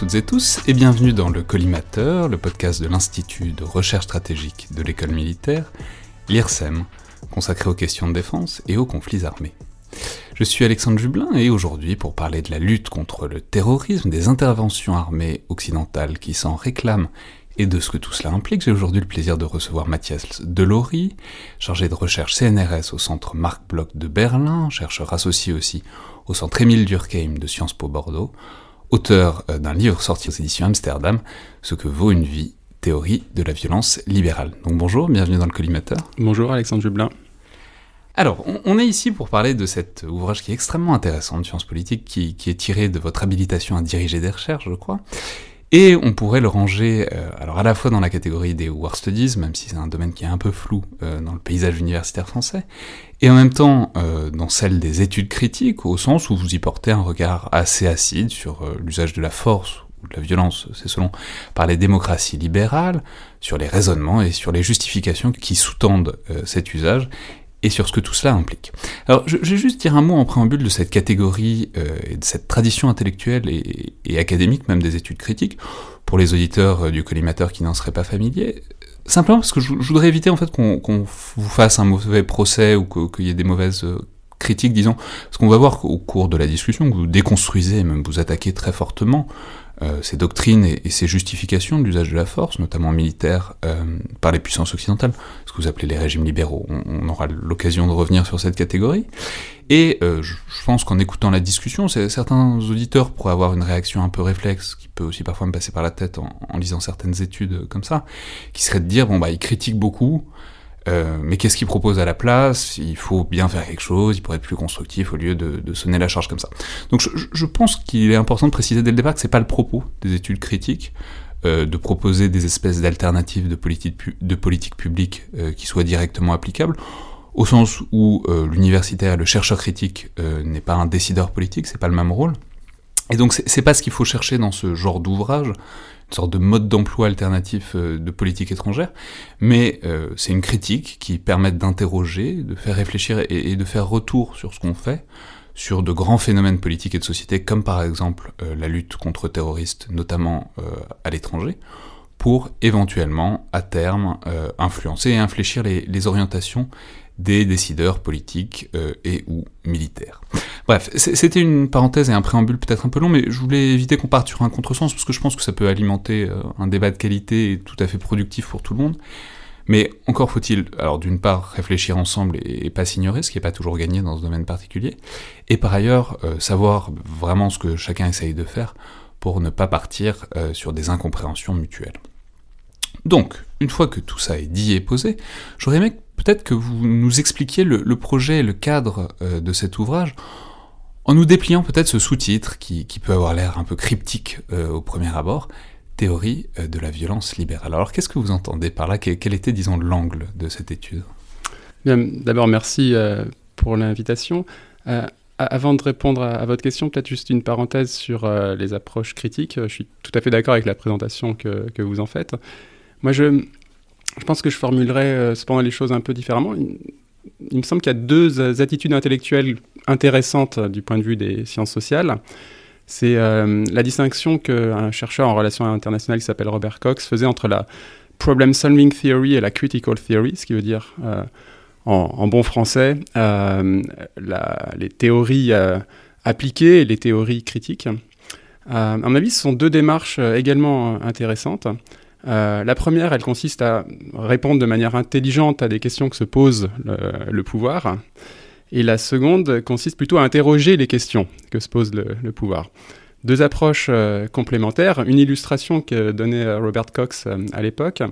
Toutes et tous et bienvenue dans le Collimateur, le podcast de l'Institut de recherche stratégique de l'école militaire, l'IRSEM, consacré aux questions de défense et aux conflits armés. Je suis Alexandre Jublin et aujourd'hui pour parler de la lutte contre le terrorisme, des interventions armées occidentales qui s'en réclament et de ce que tout cela implique, j'ai aujourd'hui le plaisir de recevoir Mathias Delory, chargé de recherche CNRS au centre Marc Bloch de Berlin, chercheur associé aussi au centre Émile Durkheim de Sciences Po Bordeaux, auteur euh, d'un livre sorti aux éditions Amsterdam, Ce que vaut une vie, théorie de la violence libérale. Donc bonjour, bienvenue dans le collimateur. Bonjour Alexandre Jublin. Alors, on, est ici pour parler de cet ouvrage qui est extrêmement intéressant de sciences politiques, qui, qui est tiré de votre habilitation à diriger des recherches, je crois, et on pourrait le ranger, euh, alors à la fois dans la catégorie des War Studies, même si c'est un domaine qui est un peu flou euh, dans le paysage universitaire français, et en même temps euh, dans celle des études critiques, au sens où vous y portez un regard assez acide sur l'usage de la force ou de la violence, c'est selon, par les démocraties libérales, sur les raisonnements et sur les justifications qui sous-tendent cet usage, et sur ce que tout cela implique. Alors, je, vais juste dire un mot en préambule de cette catégorie euh, et de cette tradition intellectuelle et, académique, même des études critiques, pour les auditeurs euh, du collimateur qui n'en seraient pas familiers. Simplement parce que je, voudrais éviter en fait qu'on vous fasse un mauvais procès ou qu'il y ait des mauvaises euh, critiques, disons, parce qu'on va voir qu'au cours de la discussion, que vous déconstruisez, même vous attaquez très fortement ces doctrines et, ces justifications de l'usage de la force, notamment militaire, euh, par les puissances occidentales, ce que vous appelez les régimes libéraux. On, aura l'occasion de revenir sur cette catégorie. Et euh, je, pense qu'en écoutant la discussion, certains auditeurs pourraient avoir une réaction un peu réflexe, qui peut aussi parfois me passer par la tête en, en lisant certaines études comme ça, qui serait de dire, bon bah, ils critiquent beaucoup, euh, mais qu'est-ce qu'il propose à la place? Il faut bien faire quelque chose, il pourrait être plus constructif au lieu de, sonner la charge comme ça. Donc je, pense qu'il est important de préciser dès le départ que c'est pas le propos des études critiques, euh, de proposer des espèces d'alternatives de politique, publique euh, qui soient directement applicables, au sens où l'universitaire, le chercheur critique n'est pas un décideur politique, c'est pas le même rôle. Et donc c'est pas ce qu'il faut chercher dans ce genre d'ouvrage une sorte de mode d'emploi alternatif euh, de politique étrangère, mais euh, c'est une critique qui permet d'interroger, de faire réfléchir et, de faire retour sur ce qu'on fait, sur de grands phénomènes politiques et de société, comme par exemple euh, la lutte contre terroristes, notamment à l'étranger, pour éventuellement, à terme, influencer et infléchir les, orientations des décideurs politiques et ou militaires. Bref, c'était une parenthèse et un préambule peut-être un peu long, mais je voulais éviter qu'on parte sur un contresens, parce que je pense que ça peut alimenter euh, un débat de qualité et tout à fait productif pour tout le monde. Mais encore faut-il, alors d'une part, réfléchir ensemble et, pas s'ignorer, ce qui n'est pas toujours gagné dans ce domaine particulier, et par ailleurs, euh, savoir vraiment ce que chacun essaye de faire pour ne pas partir sur des incompréhensions mutuelles. Donc, une fois que tout ça est dit et posé, j'aurais aimé peut-être que vous nous expliquiez le, projet et le cadre euh, de cet ouvrage en nous dépliant peut-être ce sous-titre qui, peut avoir l'air un peu cryptique euh, au premier abord, Théorie euh, de la violence libérale. Alors qu'est-ce que vous entendez par là? Quel, était, disons, l'angle de cette étude? D'abord, merci pour l'invitation. avant de répondre à, votre question, peut-être juste une parenthèse sur les approches critiques. Je suis tout à fait d'accord avec la présentation que, vous en faites. Moi, je, je pense que je formulerais euh, cependant les choses un peu différemment. Il, me semble qu'il y a deux euh, attitudes intellectuelles intéressantes euh, du point de vue des sciences sociales. C'est la distinction qu'un chercheur en relations internationales qui s'appelle Robert Cox faisait entre la problem solving theory et la critical theory, ce qui veut dire en, bon français les théories appliquées et les théories critiques. à mon avis, ce sont deux démarches également intéressantes. Euh, la première, elle consiste à répondre de manière intelligente à des questions que se pose le, pouvoir. Et la seconde consiste plutôt à interroger les questions que se pose le, pouvoir. Deux approches euh, complémentaires. Une illustration que donnait Robert Cox euh, à l'époque,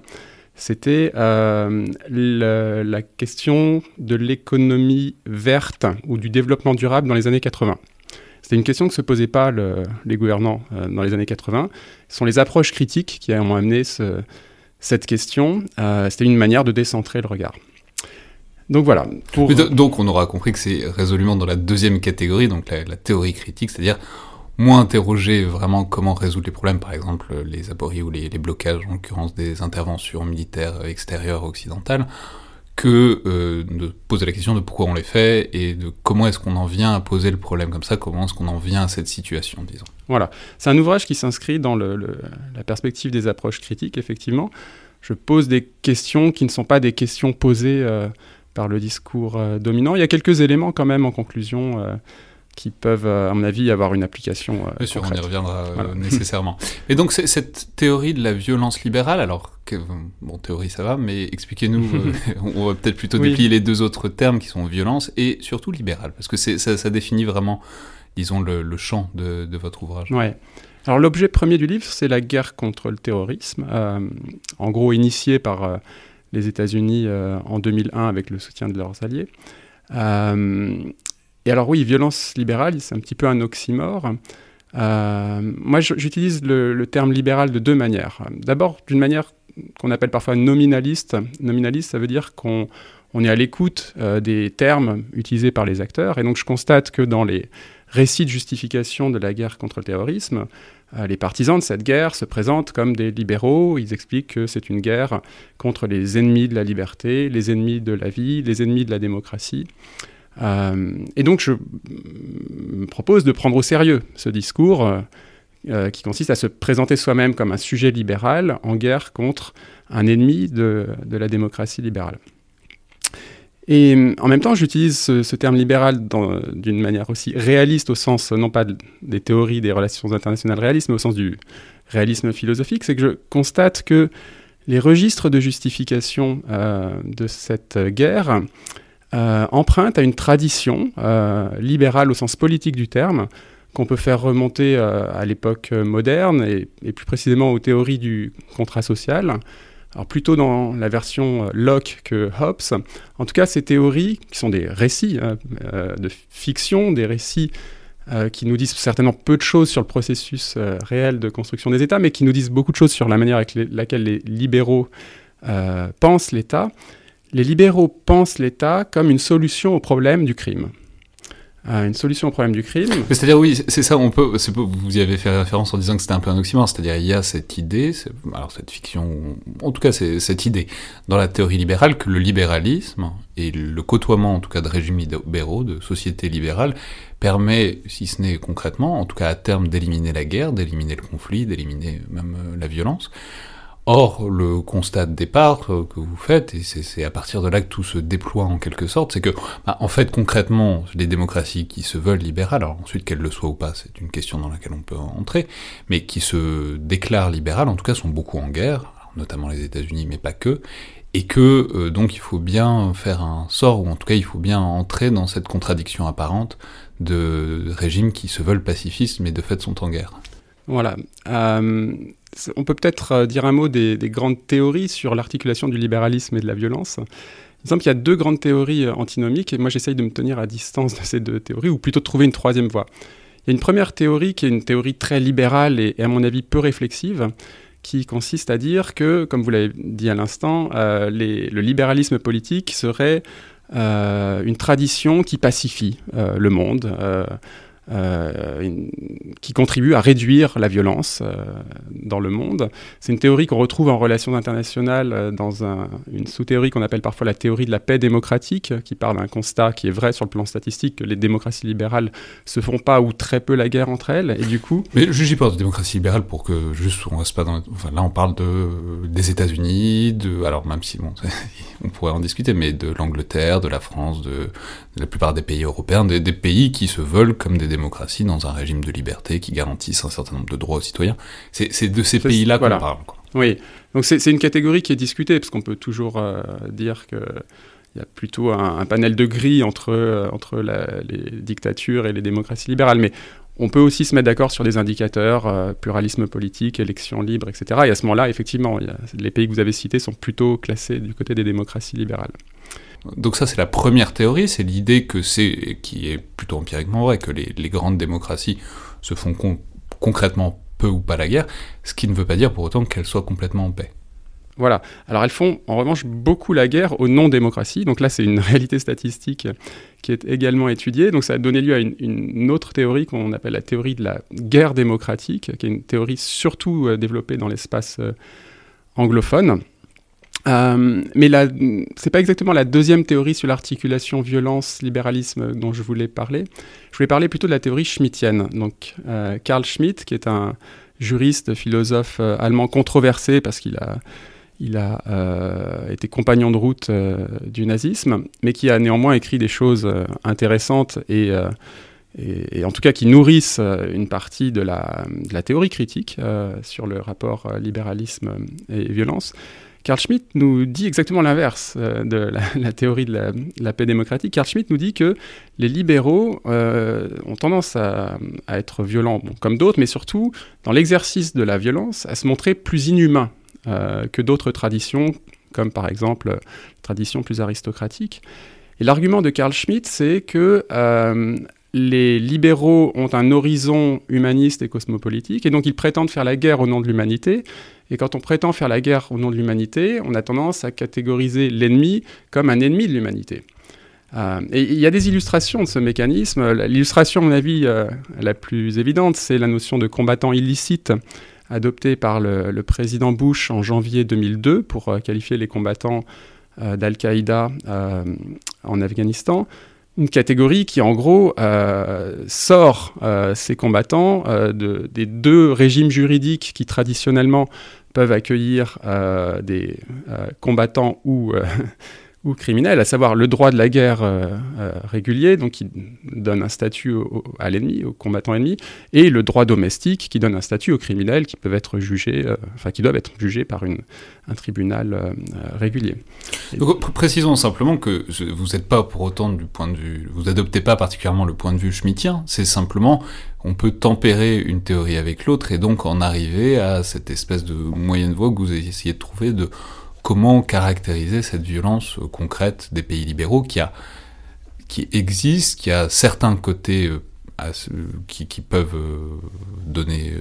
c'était la question de l'économie verte ou du développement durable dans les années 80. C'était une question que se posaient pas les gouvernants euh, dans les années 80. Ce sont les approches critiques qui ont amené cette question. Euh, c'était une manière de décentrer le regard. Donc voilà. Donc on aura compris que c'est résolument dans la deuxième catégorie, donc la, théorie critique, c'est-à-dire moins interroger vraiment comment résoudre les problèmes, par exemple les apories ou les blocages, en l'occurrence des interventions militaires extérieures occidentales, que euh, de poser la question de pourquoi on les fait et de comment est-ce qu'on en vient à poser le problème comme ça, comment est-ce qu'on en vient à cette situation, disons. Voilà. C'est un ouvrage qui s'inscrit dans le, la perspective des approches critiques, effectivement. Je pose des questions qui ne sont pas des questions posées euh, par le discours euh, dominant. Il y a quelques éléments quand même en conclusion qui peuvent, à mon avis, avoir une application. Bien sûr, on y reviendra nécessairement. Et donc, cette théorie de la violence libérale, alors, que, bon, théorie ça va, mais expliquez-nous, on va peut-être plutôt déplier les deux autres termes qui sont violence et surtout libérale, parce que ça, ça définit vraiment disons, le, champ de, votre ouvrage Ouais. Alors l'objet premier du livre, c'est la guerre contre le terrorisme, euh, en gros initiée par euh, les États-Unis euh, en 2001 avec le soutien de leurs alliés. Et alors oui, violence libérale, c'est un petit peu un oxymore. moi, j'utilise le, terme libéral de deux manières. D'abord, d'une manière qu'on appelle parfois nominaliste. Nominaliste, ça veut dire qu'on on est à l'écoute des termes utilisés par les acteurs. Et donc, je constate que dans les récit de justification de la guerre contre le terrorisme, euh, les partisans de cette guerre se présentent comme des libéraux. Ils expliquent que c'est une guerre contre les ennemis de la liberté, les ennemis de la vie, les ennemis de la démocratie. Euh, et donc je me propose de prendre au sérieux ce discours euh, qui consiste à se présenter soi-même comme un sujet libéral en guerre contre un ennemi de la démocratie libérale. Et euh, en même temps, j'utilise ce, terme libéral d'une manière aussi réaliste, au sens non pas des théories des relations internationales réalistes, mais au sens du réalisme philosophique. C'est que je constate que les registres de justification euh, de cette guerre euh, empruntent à une tradition libérale au sens politique du terme, qu'on peut faire remonter à l'époque moderne et, plus précisément aux théories du contrat social, alors plutôt dans la version euh, Locke que Hobbes. En tout cas, ces théories, qui sont des récits hein, euh, de fiction, des récits euh, qui nous disent certainement peu de choses sur le processus réel de construction des États, mais qui nous disent beaucoup de choses sur la manière avec laquelle les libéraux pensent l'État. Les libéraux pensent l'État comme une solution au problème du crime une solution au problème du crime. C'est-à-dire, oui, c'est ça, on peut, vous y avez fait référence en disant que c'était un peu un oxymore, c'est-à-dire il y a cette idée, alors cette fiction, en tout cas cette idée dans la théorie libérale que le libéralisme et le côtoiement en tout cas de régimes libéraux, de sociétés libérales, permet, si ce n'est concrètement, en tout cas à terme, d'éliminer la guerre, d'éliminer le conflit, d'éliminer même euh, la violence. Or, le constat de départ euh, que vous faites, et c'est à partir de là que tout se déploie en quelque sorte, c'est que, bah, en fait, concrètement, les démocraties qui se veulent libérales, alors ensuite qu'elles le soient ou pas, c'est une question dans laquelle on peut entrer, mais qui se déclarent libérales, en tout cas, sont beaucoup en guerre, notamment les États-Unis, mais pas que, et que euh, donc il faut bien faire un sort, ou en tout cas il faut bien entrer dans cette contradiction apparente de régimes qui se veulent pacifistes, mais de fait sont en guerre. Voilà. Euh, on peut peut-être euh, dire un mot des, grandes théories sur l'articulation du libéralisme et de la violence. Il me y a deux grandes théories euh, antinomiques, et moi j'essaye de me tenir à distance de ces deux théories, ou plutôt de trouver une troisième voie. Il y a une première théorie qui est une théorie très libérale et, à mon avis peu réflexive, qui consiste à dire que, comme vous l'avez dit à l'instant, euh, le libéralisme politique serait une tradition qui pacifie le monde. Euh, qui contribue à réduire la violence euh, dans le monde. C'est une théorie qu'on retrouve en relations internationales euh, dans une sous-théorie qu'on appelle parfois la théorie de la paix démocratique, qui parle d'un constat qui est vrai sur le plan statistique, que les démocraties libérales se font pas ou très peu la guerre entre elles, et du coup... Mais je pas de démocratie libérale pour que juste on reste pas dans... Là on parle de, des États-Unis, de... Alors même si bon, on pourrait en discuter, mais de l'Angleterre, de la France, de, la plupart des pays européens, des, des pays qui se veulent comme des démocratie dans un régime de liberté qui garantisse un certain nombre de droits aux citoyens. C'est de ces pays-là qu'on parle. Oui, donc c'est une catégorie qui est discutée, parce qu'on peut toujours euh, dire que il y a plutôt un, panel de gris entre, euh, entre les dictatures et les démocraties libérales. Mais on peut aussi se mettre d'accord sur des indicateurs, euh, pluralisme politique, élections libres, etc. Et à ce moment-là, effectivement, les pays que vous avez cités sont plutôt classés du côté des démocraties libérales. Donc ça, c'est la première théorie, c'est l'idée que c'est, qui est plutôt empiriquement vrai, que les, grandes démocraties se font concrètement peu ou pas la guerre, ce qui ne veut pas dire pour autant qu'elles soient complètement en paix. Voilà. Alors elles font en revanche beaucoup la guerre aux non-démocraties. Donc là, c'est une réalité statistique qui est également étudiée. Donc ça a donné lieu à une, autre théorie qu'on appelle la théorie de la guerre démocratique, qui est une théorie surtout euh, développée dans l'espace euh, anglophone. Euh, mais c'est pas exactement la deuxième théorie sur l'articulation violence-libéralisme dont je voulais parler. Je voulais parler plutôt de la théorie schmittienne. Donc, euh, Karl Schmitt, qui est un juriste, philosophe euh, allemand controversé parce qu'il a, euh, été compagnon de route du nazisme, mais qui a néanmoins écrit des choses intéressantes et, et, en tout cas qui nourrissent une partie de la, de la théorie critique sur le rapport libéralisme et violence. Carl Schmitt nous dit exactement l'inverse euh, de la, théorie de la, paix démocratique. Carl Schmitt nous dit que les libéraux euh, ont tendance à, être violents, comme d'autres, mais surtout dans l'exercice de la violence, à se montrer plus inhumains euh, que d'autres traditions, comme par exemple la tradition plus aristocratique. Et l'argument de Carl Schmitt, c'est que les libéraux ont un horizon humaniste et cosmopolitique, et donc ils prétendent faire la guerre au nom de l'humanité, et quand on prétend faire la guerre au nom de l'humanité, on a tendance à catégoriser l'ennemi comme un ennemi de l'humanité. Euh, et il y a des illustrations de ce mécanisme. L'illustration, à mon avis, euh, la plus évidente, c'est la notion de combattant illicite adoptée par le, président Bush en janvier 2002 pour euh, qualifier les combattants d'Al-Qaïda en Afghanistan une catégorie qui, en gros, sort ces combattants de, des deux régimes juridiques qui, traditionnellement, peuvent accueillir des combattants ou ou criminel, à savoir le droit de la guerre euh, euh, régulier, donc qui donne un statut à l'ennemi, au combattant ennemi, et le droit domestique qui donne un statut aux criminels qui peuvent être jugés, euh, enfin qui doivent être jugés par une, un tribunal régulier. précisons simplement que vous n'êtes pas pour autant du point de vue, vous adoptez pas particulièrement le point de vue schmittien, c'est simplement on peut tempérer une théorie avec l'autre et donc en arriver à cette espèce de moyenne voie que vous essayez de trouver de comment caractériser cette violence euh, concrète des pays libéraux qui, a, qui existe, qui a certains côtés euh, qui, peuvent euh, donner,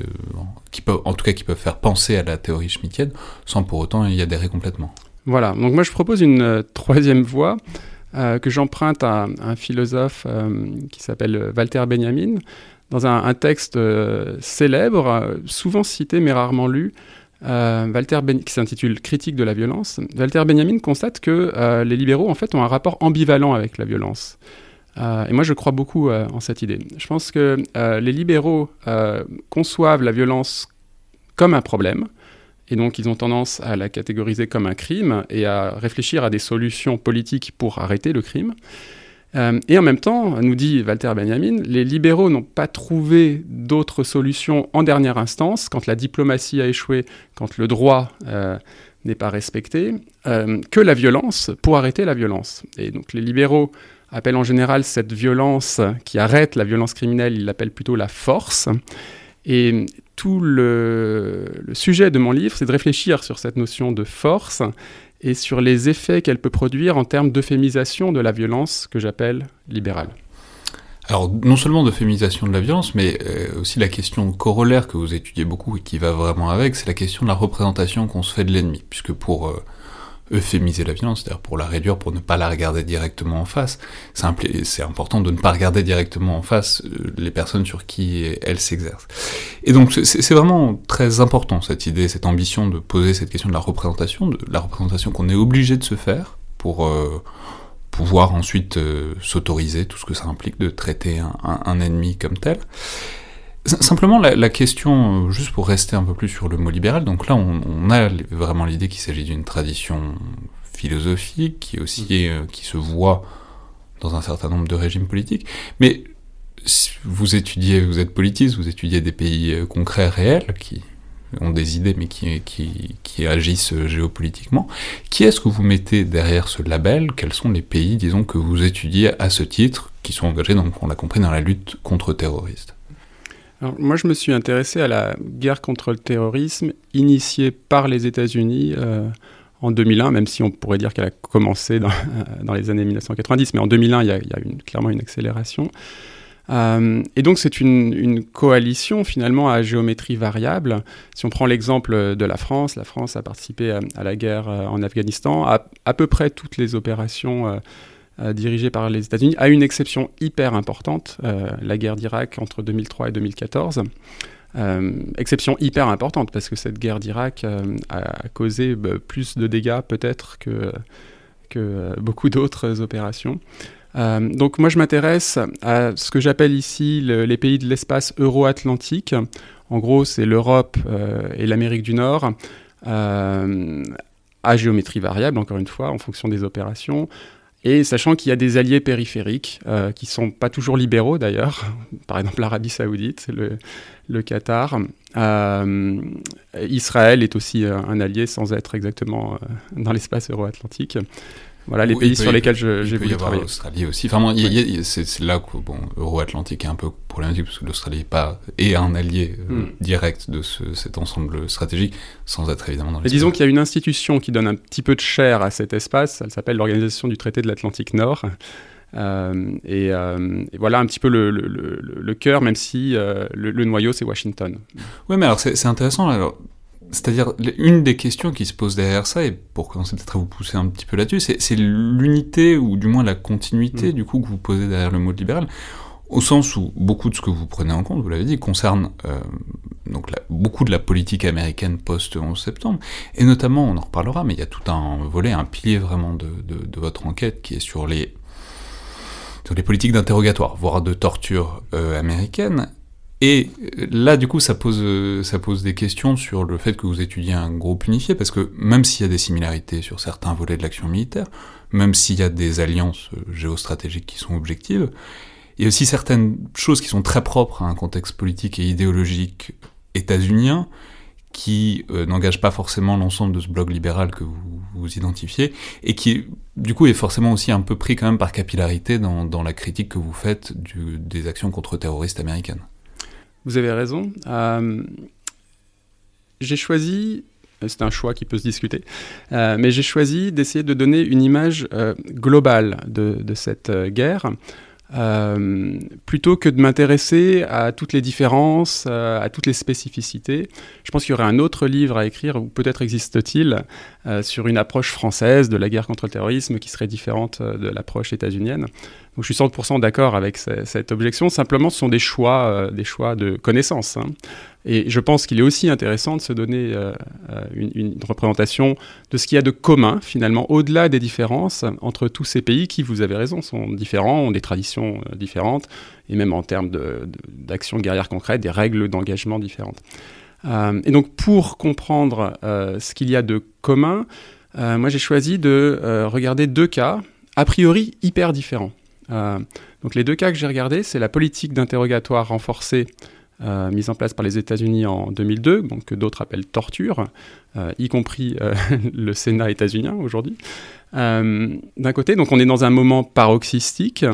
qui peuvent, en tout cas qui peuvent faire penser à la théorie schmittienne, sans pour autant y adhérer complètement. Voilà, donc moi je propose une troisième voie que j'emprunte à, un philosophe qui s'appelle Walter Benjamin, dans un texte célèbre, souvent cité mais rarement lu, euh, Walter qui s'intitule Critique de la violence, Walter Benjamin constate que euh, les libéraux en fait ont un rapport ambivalent avec la violence. Euh, et moi je crois beaucoup en cette idée. Je pense que les libéraux conçoivent la violence comme un problème, et donc ils ont tendance à la catégoriser comme un crime et à réfléchir à des solutions politiques pour arrêter le crime. Euh, et en même temps, nous dit Walter Benjamin, les libéraux n'ont pas trouvé d'autres solutions en dernière instance, quand la diplomatie a échoué, quand le droit euh, n'est pas respecté, euh, que la violence pour arrêter la violence. Et donc les libéraux appellent en général cette violence qui arrête la violence criminelle, ils l'appellent plutôt la force. Et tout le, le sujet de mon livre, c'est de réfléchir sur cette notion de force et sur les effets qu'elle peut produire en termes d'euphémisation de la violence que j'appelle libérale. Alors, non seulement d'euphémisation de la violence, mais euh, aussi la question corollaire que vous étudiez beaucoup et qui va vraiment avec, c'est la question de la représentation qu'on se fait de l'ennemi. Puisque pour euh, euphémiser la violence, c'est-à-dire pour la réduire, pour ne pas la regarder directement en face. C'est important de ne pas regarder directement en face euh, les personnes sur qui elle s'exerce. Et donc c'est vraiment très important cette idée, cette ambition de poser cette question de la représentation, de la représentation qu'on est obligé de se faire pour euh, pouvoir ensuite euh, s'autoriser tout ce que ça implique de traiter un, un ennemi comme tel. Simplement, la, question, euh, juste pour rester un peu plus sur le mot libéral, donc là, on, a vraiment l'idée qu'il s'agit d'une tradition philosophique qui aussi mm. euh, qui se voit dans un certain nombre de régimes politiques. Mais vous étudiez, vous êtes politiste, vous étudiez des pays euh, concrets, réels, qui ont des idées mais qui, qui, qui agissent géopolitiquement. Qui est-ce que vous mettez derrière ce label? Quels sont les pays, disons, que vous étudiez à ce titre, qui sont engagés, donc on l'a compris, dans la lutte contre terroristes moi, je me suis intéressé à la guerre contre le terrorisme initiée par les États-Unis euh, en 2001, même si on pourrait dire qu'elle a commencé dans, les années 1990, mais en 2001, il y a, clairement une accélération. Euh, et donc c'est une, coalition finalement à géométrie variable. Si on prend l'exemple de la France, la France a participé à, la guerre euh, en Afghanistan, à, peu près toutes les opérations dirigée par les États-Unis, à une exception hyper importante, euh, la guerre d'Irak entre 2003 et 2014. exception hyper importante parce que cette guerre d'Irak a causé bah, plus de dégâts peut-être que, que beaucoup d'autres opérations. donc moi je m'intéresse à ce que j'appelle ici les pays de l'espace euro-atlantique. En gros c'est l'Europe et l'Amérique du Nord à géométrie variable, encore une fois, en fonction des opérations. Et sachant qu'il y a des alliés périphériques euh, qui ne sont pas toujours libéraux d'ailleurs, par exemple l'Arabie saoudite, le, Qatar. Euh, Israël est aussi euh, un allié sans être exactement dans l'espace euro-atlantique. Voilà les pays sur lesquels j'ai voulu travailler. L'Australie aussi. Enfin, c'est là que bon, Euro-Atlantique est un peu problématique parce que l'Australie est pas est un allié euh, hmm. direct de ce, cet ensemble stratégique, sans être évidemment dans. Mais disons qu'il y a une institution qui donne un petit peu de chair à cet espace. Elle s'appelle l'Organisation du traité de l'Atlantique Nord. Euh, euh, et, voilà un petit peu le, le, le, le cœur, même si le, noyau c'est Washington. Oui, mais alors c'est intéressant. Alors, c'est-à-dire, une des questions qui se pose derrière ça, et pour commencer peut-être à vous pousser un petit peu là-dessus, c'est l'unité, ou du moins la continuité, mm. du coup, que vous posez derrière le mot libéral, au sens où beaucoup de ce que vous prenez en compte, vous l'avez dit, concerne euh, donc beaucoup de la politique américaine post-11 septembre, et notamment, on en reparlera, mais il y a tout un volet, un pilier vraiment de, de, votre enquête qui est sur les, sur les politiques d'interrogatoire, voire de torture euh, américaine, et là, du coup, ça pose, ça pose des questions sur le fait que vous étudiez un groupe unifié, parce que même s'il y a des similarités sur certains volets de l'action militaire, même s'il y a des alliances géostratégiques qui sont objectives, il y a aussi certaines choses qui sont très propres à un contexte politique et idéologique états-unien, qui euh, n'engagent pas forcément l'ensemble de ce bloc libéral que vous, vous identifiez, et qui, du coup, est forcément aussi un peu pris quand même par capillarité dans, la critique que vous faites des actions contre-terroristes américaines. Vous avez raison. Euh, j'ai choisi, c'est un choix qui peut se discuter, euh, mais j'ai choisi d'essayer de donner une image euh, globale de, de cette guerre. plutôt que de m'intéresser à toutes les différences, à toutes les spécificités. Je pense qu'il y aurait un autre livre à écrire, ou peut-être existe-t-il, sur une approche française de la guerre contre le terrorisme qui serait différente de l'approche états-unienne. Donc je suis 100% d'accord avec cette objection. Simplement, ce sont des choix, euh, des choix de connaissances. Hein. Et je pense qu'il est aussi intéressant de se donner euh, euh, une, représentation de ce qu'il y a de commun, finalement, au-delà des différences entre tous ces pays qui, vous avez raison, sont différents, ont des traditions différentes, et même en termes d'actions guerrières concrètes, des règles d'engagement différentes. Et donc, pour comprendre ce qu'il y a de commun, moi j'ai choisi de regarder deux cas, a priori hyper différents. Euh, donc les deux cas que j'ai regardés, c'est la politique d'interrogatoire renforcée euh, mise en place par les États-Unis en 2002, donc que d'autres appellent torture, euh, y compris le Sénat états-unien aujourd'hui. D'un côté, donc on est dans un moment paroxystique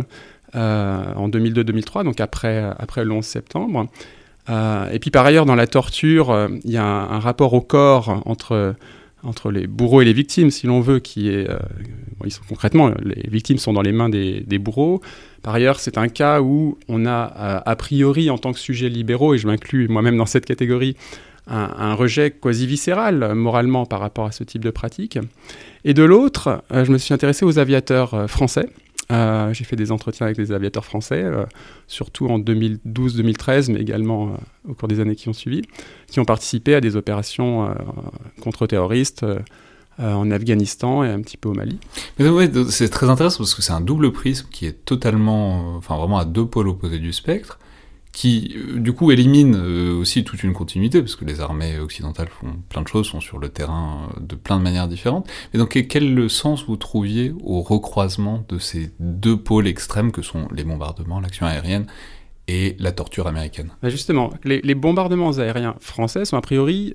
en 2002-2003, donc après, après le 11 septembre. Et puis par ailleurs, dans la torture, il y a un, rapport au corps entre entre les bourreaux et les victimes, si l'on veut, qui est, euh, concrètement, les victimes sont dans les mains des, bourreaux. Par ailleurs, c'est un cas où on a, euh, a priori, en tant que sujet libéraux, et je m'inclus moi-même dans cette catégorie, un, rejet quasi viscéral moralement par rapport à ce type de pratique. Et de l'autre, euh, je me suis intéressé aux aviateurs français, euh, j'ai fait des entretiens avec des aviateurs français, euh, surtout en 2012-2013, mais également euh, au cours des années qui ont suivi, qui ont participé à des opérations contre-terroristes en Afghanistan et un petit peu au Mali. c'est très intéressant parce que c'est un double prisme qui est totalement, enfin vraiment à deux pôles opposés du spectre qui euh, du coup élimine euh, aussi toute une continuité, parce que les armées occidentales font plein de choses, sont sur le terrain euh, de plein de manières différentes. Et donc quel sens vous trouviez au recroisement de ces deux pôles extrêmes que sont les bombardements, l'action aérienne et la torture américaine? Bah, Justement, les, bombardements aériens français sont a priori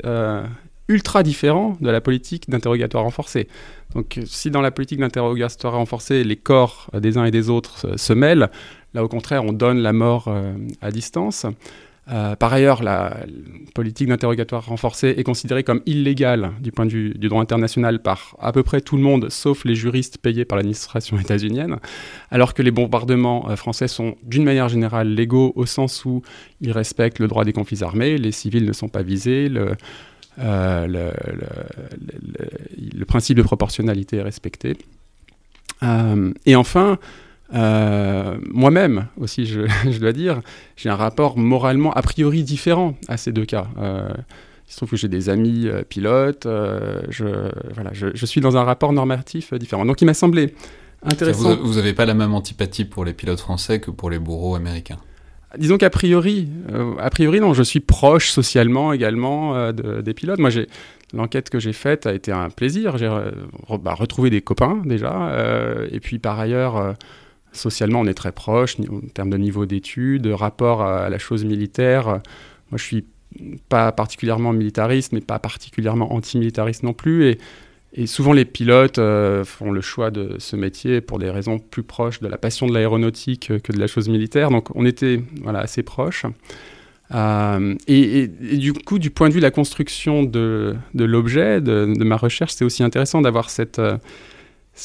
ultra différents de la politique d'interrogatoire renforcé. Donc si dans la politique d'interrogatoire renforcé, les corps des uns et des autres se mêlent, Là, au contraire, on donne la mort euh, à distance. Euh, par ailleurs, la politique d'interrogatoire renforcé est considérée comme illégale du point de vue du droit international par à peu près tout le monde, sauf les juristes payés par l'administration états-unienne, alors que les bombardements euh, français sont d'une manière générale légaux au sens où ils respectent le droit des conflits armés, les civils ne sont pas visés, le, principe de proportionnalité est respecté. et enfin, Moi-même aussi, je, je, dois dire, j'ai un rapport moralement a priori différent à ces deux cas. il se trouve que j'ai des amis pilotes, je, voilà, je, je, suis dans un rapport normatif différent. Donc il m'a semblé intéressant. Vous n'avez pas la même antipathie pour les pilotes français que pour les bourreaux américains? Disons qu'a priori, euh, a priori non, je suis proche socialement également euh, des pilotes. Moi, l'enquête que j'ai faite a été un plaisir. J'ai euh, bah, retrouvé des copains déjà, et puis par ailleurs, socialement, on est très proche en termes de niveau d'études, de rapport à la chose militaire. Moi, je suis pas particulièrement militariste, mais pas particulièrement antimilitariste non plus, et souvent, les pilotes euh, font le choix de ce métier pour des raisons plus proches de la passion de l'aéronautique que de la chose militaire. Donc, on était voilà, assez proches. Euh, et, du coup, du point de vue de la construction de, de l'objet, de, ma recherche, c'est aussi intéressant d'avoir cette,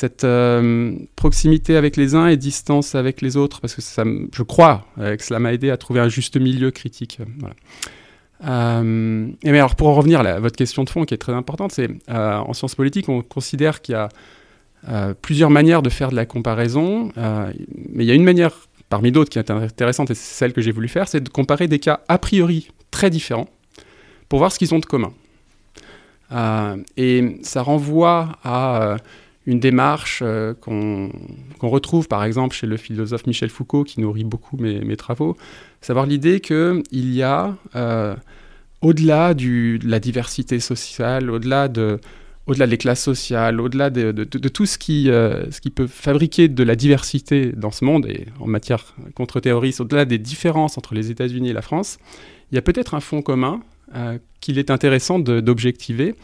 euh, cette proximité avec les uns et distance avec les autres, parce que ça, je crois que cela m'a aidé à trouver un juste milieu critique. Euh, et mais pour en revenir à votre question de fond qui est très importante, c'est euh, en sciences politiques, on considère qu'il y a euh, plusieurs manières de faire de la comparaison, mais il y a une manière parmi d'autres qui est intéressante, et c'est celle que j'ai voulu faire, c'est de comparer des cas a priori très différents pour voir ce qu'ils ont de commun. et ça renvoie à une démarche qu'on retrouve par exemple chez le philosophe Michel Foucault, qui nourrit beaucoup mes, mes travaux, savoir l'idée qu'il y a au-delà de la diversité sociale, au-delà de, au-delà des classes sociales, au-delà de, tout ce qui, euh, ce qui peut fabriquer de la diversité dans ce monde et en matière contre-terroriste, au-delà des différences entre les États-Unis et la France, il y a peut-être un fond commun euh, qu'il est intéressant d'objectiver.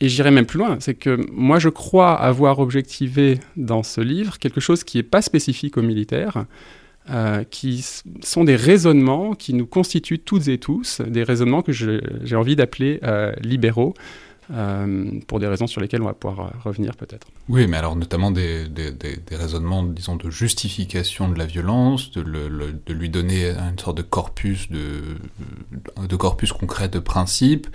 Et j'irai même plus loin, c'est que moi je crois avoir objectivé dans ce livre quelque chose qui n'est pas spécifique aux militaires, euh, qui sont des raisonnements qui nous constituent toutes et tous, des raisonnements que j'ai envie d'appeler euh, libéraux, pour des raisons sur lesquelles on va pouvoir revenir peut-être. Oui, mais alors notamment des, raisonnements, disons, de justification de la violence, de, lui donner une sorte de corpus, de, corpus concret de principes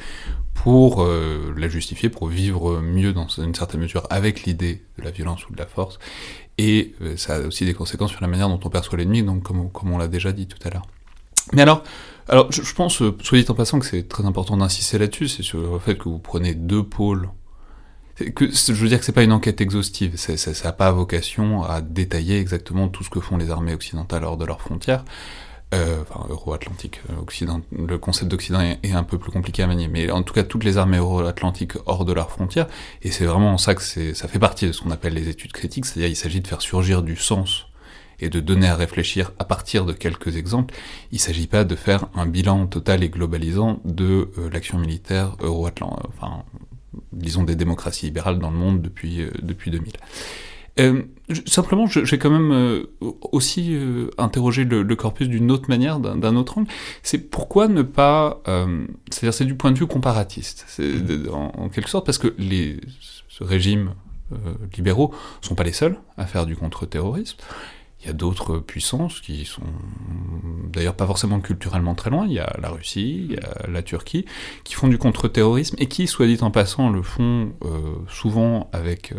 pour la justifier, pour vivre mieux dans une certaine mesure avec l'idée de la violence ou de la force, et euh, ça a aussi des conséquences sur la manière dont on perçoit l'ennemi, donc comme on l'a déjà dit tout à l'heure. Mais alors, alors je, pense, euh, soit dit en passant, que c'est très important d'insister là-dessus, c'est sur le fait que vous prenez deux pôles. Je veux dire que c'est pas une enquête exhaustive, ça n'a pas vocation à détailler exactement tout ce que font les armées occidentales hors de leurs frontières, euh, enfin euro-atlantique, euh, Occident, le concept d'Occident est, un peu plus compliqué à manier, mais en tout cas toutes les armées euro-atlantiques hors de leurs frontières, et c'est vraiment ça que ça fait partie de ce qu'on appelle les études critiques, c'est-à-dire il s'agit de faire surgir du sens et de donner à réfléchir à partir de quelques exemples. Il ne s'agit pas de faire un bilan total et globalisant de euh, l'action militaire euro-atlantique, enfin disons des démocraties libérales dans le monde depuis depuis 2000. Euh, simplement, j'ai quand même euh, aussi euh, interrogé le, corpus d'une autre manière, d'un autre angle. C'est pourquoi ne pas... C'est-à-dire, c'est du point de vue comparatiste, en, en, quelque sorte, parce que les régimes libéraux sont pas les seuls à faire du contre-terrorisme. Il y a d'autres puissances qui sont d'ailleurs pas forcément culturellement très loin. Il y a la Russie, il y a la Turquie, qui font du contre-terrorisme et qui, soit dit en passant, le font souvent avec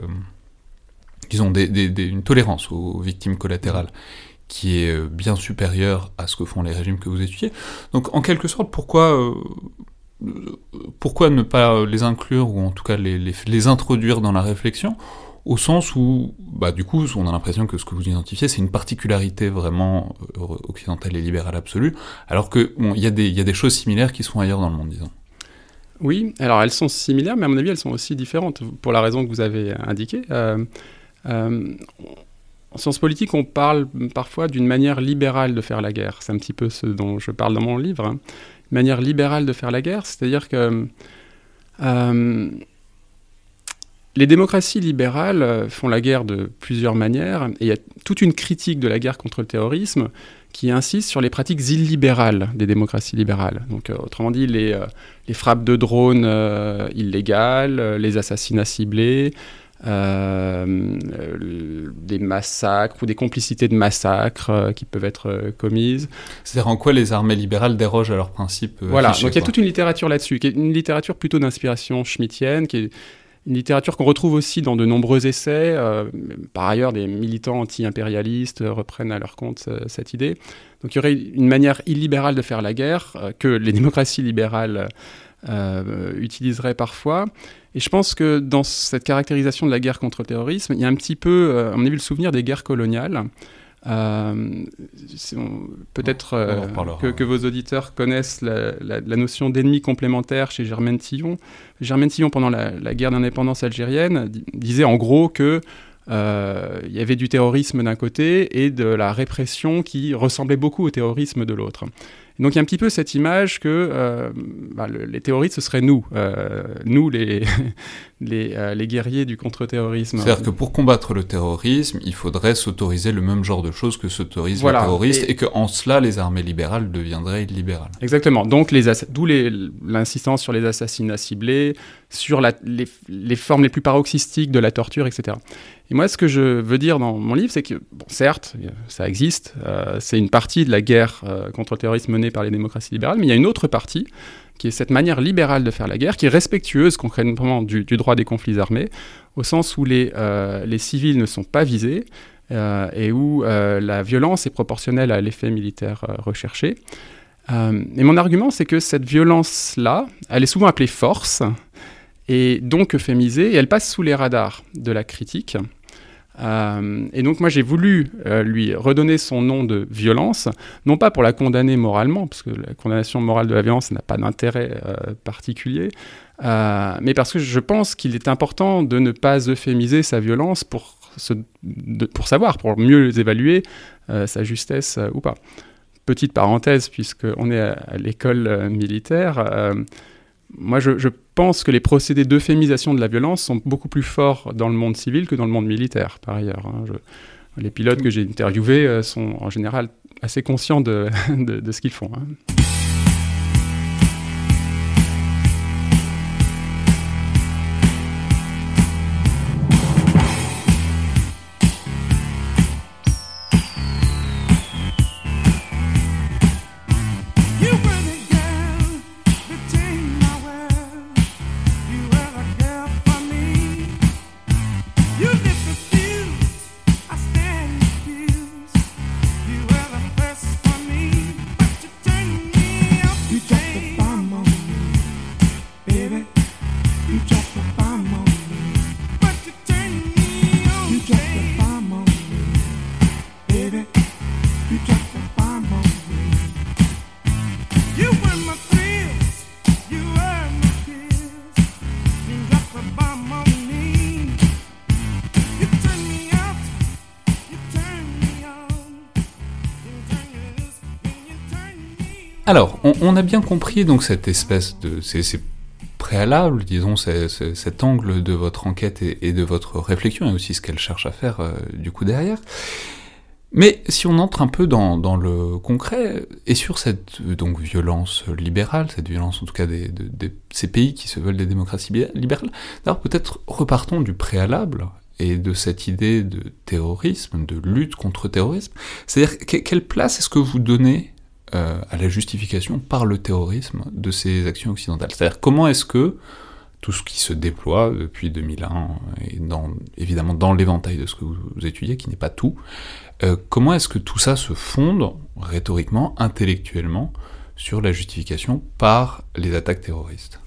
disons, des, une tolérance aux victimes collatérales qui est euh, bien supérieure à ce que font les régimes que vous étudiez. Donc, en quelque sorte, pourquoi, euh, pourquoi ne pas les inclure, ou en tout cas les, les, introduire dans la réflexion, au sens où, bah, du coup, on a l'impression que ce que vous identifiez, c'est une particularité vraiment euh, occidentale et libérale absolue, alors que bon, il y, y, a des choses similaires qui sont ailleurs dans le monde, disons. Oui, alors elles sont similaires, mais à mon avis, elles sont aussi différentes, pour la raison que vous avez indiquée. Euh, en sciences politiques, on parle parfois d'une manière libérale de faire la guerre. C'est un petit peu ce dont je parle dans mon livre. Hein. Une manière libérale de faire la guerre, c'est-à-dire que euh, les démocraties libérales font la guerre de plusieurs manières, et il y a toute une critique de la guerre contre le terrorisme qui insiste sur les pratiques illibérales des démocraties libérales. Donc, euh, autrement dit, les, les, frappes de drones illégales, les assassinats ciblés, euh, des massacres ou des complicités de massacres euh, qui peuvent être euh, commises. C'est-à-dire en quoi les armées libérales dérogent à leurs principes Voilà, donc il y a toute une littérature là-dessus, qui est une littérature plutôt d'inspiration schmittienne, qui est une littérature qu'on retrouve aussi dans de nombreux essais. par ailleurs, des militants anti-impérialistes reprennent à leur compte cette idée. Donc il y aurait une manière illibérale de faire la guerre que les démocraties libérales utiliseraient parfois. Et je pense que dans cette caractérisation de la guerre contre le terrorisme, il y a un petit peu, on a vu le souvenir des guerres coloniales. Euh, peut-être euh, que, vos auditeurs connaissent la, notion d'ennemi complémentaire chez Germaine Tillon. Germaine Tillon, pendant la, guerre d'indépendance algérienne, disait en gros que euh, il y avait du terrorisme d'un côté et de la répression qui ressemblait beaucoup au terrorisme de l'autre. Donc il y a un petit peu cette image que euh, bah, les terroristes, ce seraient nous, euh, nous les, euh, les, guerriers du contre-terrorisme. C'est-à-dire que pour combattre le terrorisme, il faudrait s'autoriser le même genre de choses que s'autorise le terroriste, et, et qu'en cela, les armées libérales deviendraient illibérales. Exactement. Donc d'où l'insistance sur les assassinats ciblés, sur les, les, formes les plus paroxystiques de la torture, etc. Et moi, ce que je veux dire dans mon livre, c'est que, bon, certes, ça existe, euh, c'est une partie de la guerre euh, contre le terrorisme menée par les démocraties libérales, mais il y a une autre partie, qui est cette manière libérale de faire la guerre, qui est respectueuse concrètement du, du droit des conflits armés, au sens où les, euh, les civils ne sont pas visés, et où la violence est proportionnelle à l'effet militaire recherché. et mon argument, c'est que cette violence-là, elle est souvent appelée force, et donc euphémisée, et elle passe sous les radars de la critique. Euh, et donc moi j'ai voulu euh, lui redonner son nom de violence, non pas pour la condamner moralement, parce que la condamnation morale de la violence n'a pas d'intérêt euh, particulier, mais parce que je pense qu'il est important de ne pas euphémiser sa violence pour, savoir, pour mieux évaluer sa justesse ou pas. Petite parenthèse, puisqu'on est à, l'école militaire, moi, je, pense que les procédés d'euphémisation de la violence sont beaucoup plus forts dans le monde civil que dans le monde militaire, par ailleurs. Hein. les pilotes que j'ai interviewés euh, sont en général assez conscients de, ce qu'ils font. Hein. Alors, on, a bien compris donc cette espèce de ces, préalables, disons, cet angle de votre enquête et, de votre réflexion, et aussi ce qu'elle cherche à faire euh, du coup derrière. Mais si on entre un peu dans, le concret, et sur cette donc violence libérale, cette violence en tout cas de, ces pays qui se veulent des démocraties libérales, d'abord peut-être repartons du préalable et de cette idée de terrorisme, de lutte contre le terrorisme. C'est-à-dire, quelle place est-ce que vous donnez euh, à la justification par le terrorisme de ces actions occidentales. C'est-à-dire comment est-ce que tout ce qui se déploie depuis 2001, et évidemment dans l'éventail de ce que vous, étudiez, qui n'est pas tout, euh, comment est-ce que tout ça se fonde rhétoriquement, intellectuellement, sur la justification par les attaques terroristes?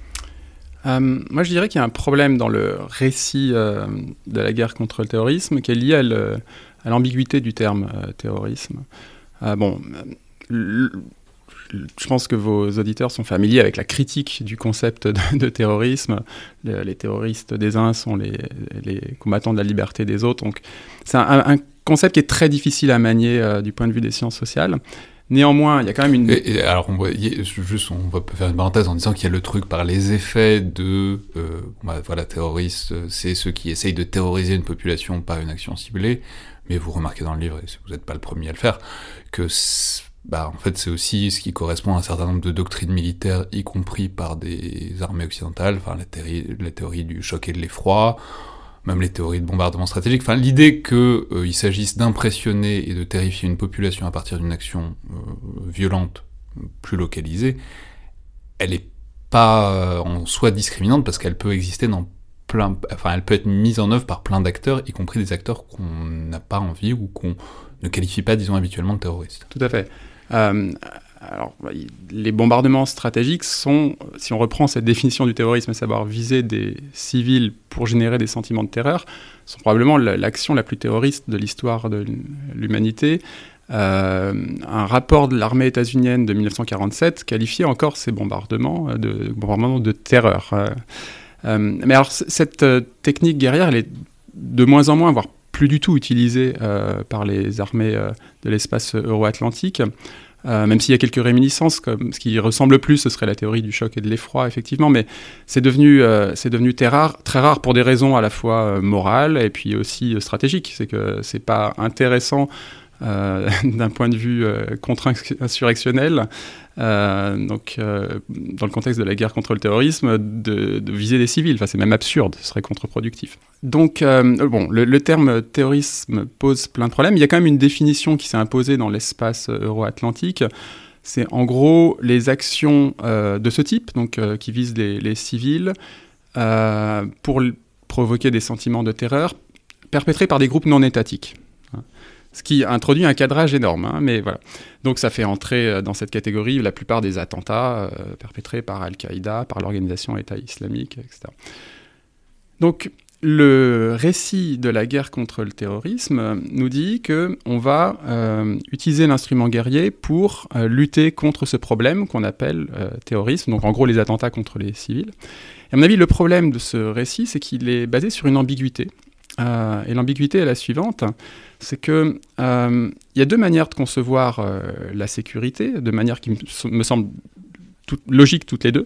Euh, moi, je dirais qu'il y a un problème dans le récit de la guerre contre le terrorisme qui est lié à l'ambiguïté du terme terrorisme. bon, je pense que vos auditeurs sont familiers avec la critique du concept de, terrorisme. Les, terroristes des uns sont les, combattants de la liberté des autres. Donc, c'est un, concept qui est très difficile à manier euh, du point de vue des sciences sociales. Néanmoins, il y a quand même une. alors, on va, juste, on va faire une parenthèse en disant qu'il y a le truc par les effets de. Euh, bah, voilà, terroristes, c'est ceux qui essayent de terroriser une population par une action ciblée. Mais vous remarquez dans le livre, et vous n'êtes pas le premier à le faire, que bah, en fait, c'est aussi ce qui correspond à un certain nombre de doctrines militaires, y compris par des armées occidentales, enfin, la, théorie, du choc et de l'effroi, même les théories de bombardement stratégique. Enfin, l'idée qu'il euh, s'agisse d'impressionner et de terrifier une population à partir d'une action euh, violente, plus localisée, elle n'est pas euh, en soi discriminante parce qu'elle peut exister dans plein, enfin, elle peut être mise en œuvre par plein d'acteurs, y compris des acteurs qu'on n'a pas envie ou qu'on ne qualifie pas, disons, habituellement de terroristes. Tout à fait. Euh, alors, les bombardements stratégiques sont, si on reprend cette définition du terrorisme, à savoir viser des civils pour générer des sentiments de terreur, sont probablement l'action la plus terroriste de l'histoire de l'humanité. Euh, un rapport de l'armée états-unienne de 1947 qualifiait encore ces bombardements euh, de bombardements de terreur. Mais alors cette technique guerrière, elle est de moins en moins, voire plus du tout utilisée par les armées de l'espace euro-atlantique. même s'il y a quelques réminiscences, ce qui ressemble plus, ce serait la théorie du choc et de l'effroi, effectivement, mais c'est devenu, c'est devenu très rare, très rare pour des raisons à la fois morales et puis aussi stratégiques. C'est que c'est pas intéressant euh, d'un point de vue euh, contre-insurrectionnel, euh, donc dans le contexte de la guerre contre le terrorisme, de, viser des civils. Enfin, c'est même absurde, ce serait contre-productif. Donc, bon, le, terme terrorisme pose plein de problèmes. Il y a quand même une définition qui s'est imposée dans l'espace euro-atlantique. C'est en gros les actions de ce type, donc qui visent les, les civils, pour provoquer des sentiments de terreur perpétrés par des groupes non étatiques ce qui introduit un cadrage énorme. Hein, mais voilà. Donc ça fait entrer euh, dans cette catégorie la plupart des attentats euh, perpétrés par Al-Qaïda, par l'organisation État islamique, etc. Donc le récit de la guerre contre le terrorisme nous dit que on va euh, utiliser l'instrument guerrier pour lutter contre ce problème qu'on appelle terrorisme, donc en gros les attentats contre les civils. Et à mon avis, le problème de ce récit, c'est qu'il est basé sur une ambiguïté. et l'ambiguïté est la suivante, c'est que euh, y a deux manières de concevoir euh, la sécurité, de manière qui me semble logique toutes les deux.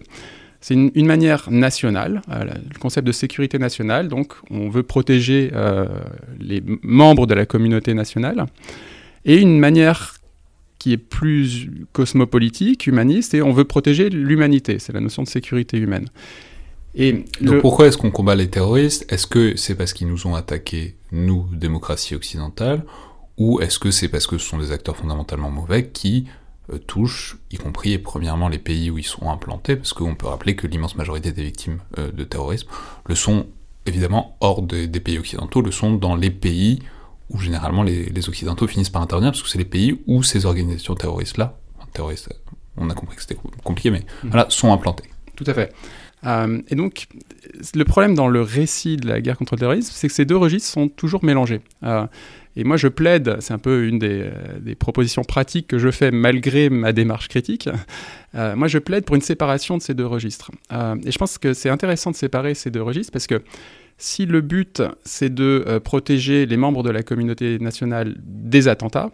C'est une, manière nationale, euh, le concept de sécurité nationale, donc on veut protéger les membres de la communauté nationale, et une manière qui est plus cosmopolitique, humaniste, et on veut protéger l'humanité, c'est la notion de sécurité humaine. Et Donc pourquoi est-ce qu'on combat les terroristes? Est-ce que c'est parce qu'ils nous ont attaqués, nous, démocratie occidentale, ou est-ce que c'est parce que ce sont des acteurs fondamentalement mauvais qui euh, touchent, y compris et premièrement les pays où ils sont implantés, parce qu'on peut rappeler que l'immense majorité des victimes euh, de terrorisme le sont évidemment hors des pays occidentaux, le sont dans les pays où généralement les, occidentaux finissent par intervenir, parce que c'est les pays où ces organisations terroristes-là, terroristes, on a compris que c'était compliqué, mais mmh. voilà, sont implantées. Tout à fait. Euh, et donc, le problème dans le récit de la guerre contre le terrorisme, c'est que ces deux registres sont toujours mélangés. Euh, et moi, je plaide, c'est un peu une euh, des, propositions pratiques que je fais malgré ma démarche critique, moi, je plaide pour une séparation de ces deux registres. et je pense que c'est intéressant de séparer ces deux registres parce que si le but, c'est de protéger les membres de la communauté nationale des attentats,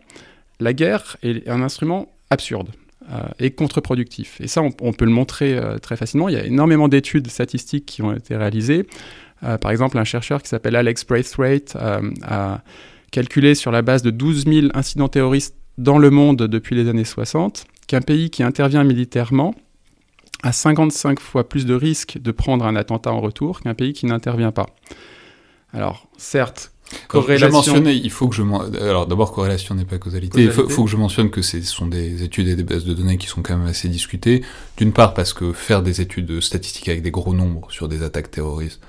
la guerre est un instrument absurde. Euh, et contre-productif. Et ça, on, peut le montrer euh, très facilement. Il y a énormément d'études statistiques qui ont été réalisées. Euh, par exemple, un chercheur qui s'appelle Alex Braithwaite a calculé sur la base de 12 000 incidents terroristes dans le monde depuis les années 60 qu'un pays qui intervient militairement a 55 fois plus de risques de prendre un attentat en retour qu'un pays qui n'intervient pas. Alors, certes, Corrélation. Je mentionnais, il faut que je. Alors d'abord, corrélation n'est pas causalité. Il faut, que je mentionne que ce sont des études et des bases de données qui sont quand même assez discutées. D'une part, parce que faire des études statistiques avec des gros nombres sur des attaques terroristes,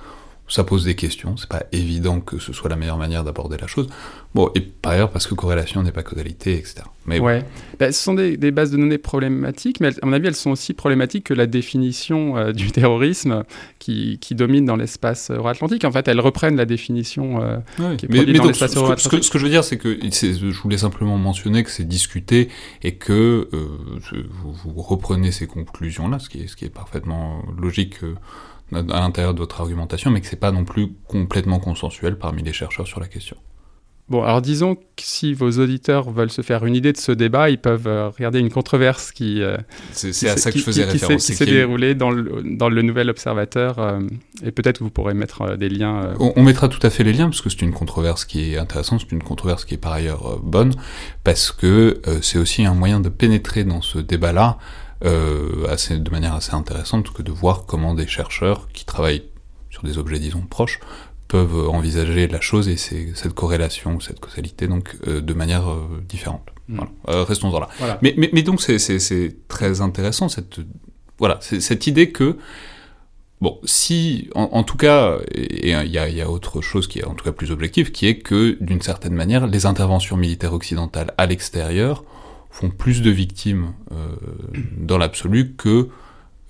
ça pose des questions, c'est pas évident que ce soit la meilleure manière d'aborder la chose. Bon, et par ailleurs, parce que corrélation n'est pas causalité, etc. Mais ouais. Bah, ce sont des, bases de données problématiques, mais à mon avis, elles sont aussi problématiques que la définition euh, du terrorisme qui, qui domine dans l'espace euro-atlantique. En fait, elles reprennent la définition euh, qui est mais, dans l'espace euro-atlantique. Ce, que je veux dire, c'est que je voulais simplement mentionner que c'est discuté et que euh, vous, reprenez ces conclusions-là, ce qui est, ce qui est parfaitement logique à l'intérieur de votre argumentation, mais que c'est pas non plus complètement consensuel parmi les chercheurs sur la question. Bon, alors disons que si vos auditeurs veulent se faire une idée de ce débat, ils peuvent euh, regarder une controverse qui, euh, c'est à ça que je faisais référence, qui s'est déroulée dans le, dans le Nouvel Observateur, euh, et peut-être vous pourrez mettre des liens. On, on, mettra tout à fait les liens, parce que c'est une controverse qui est intéressante, c'est une controverse qui est par ailleurs bonne, parce que c'est aussi un moyen de pénétrer dans ce débat-là, euh, assez, de manière assez intéressante que de voir comment des chercheurs qui travaillent sur des objets, disons, proches, peuvent envisager la chose et cette corrélation, cette causalité, donc, euh, de manière euh, différente. Mm. restons-en là. Mais, mais, mais, donc, c'est très intéressant, cette, voilà, cette idée que Bon, si, en, tout cas, et il y, y, a autre chose qui est en tout cas plus objective, qui est que, d'une certaine manière, les interventions militaires occidentales à l'extérieur font plus de victimes euh, dans l'absolu que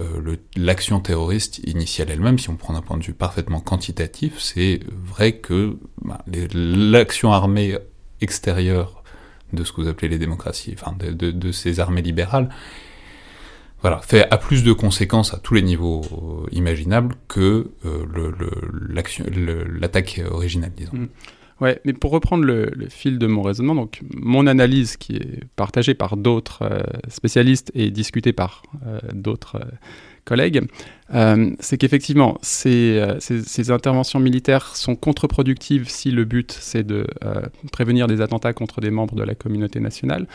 euh, l'action terroriste initiale elle-même. Si on prend un point de vue parfaitement quantitatif, c'est vrai que bah, l'action armée extérieure de ce que vous appelez les démocraties, enfin de, ces armées libérales, voilà, fait à plus de conséquences à tous les niveaux euh, imaginables que l'attaque originale, disons. Mm. Ouais, mais pour reprendre le, fil de mon raisonnement, donc mon analyse qui est partagée par d'autres euh, spécialistes et discutée par d'autres collègues, c'est qu'effectivement, ces, ces, interventions militaires sont contre-productives si le but c'est de prévenir des attentats contre des membres de la communauté nationale.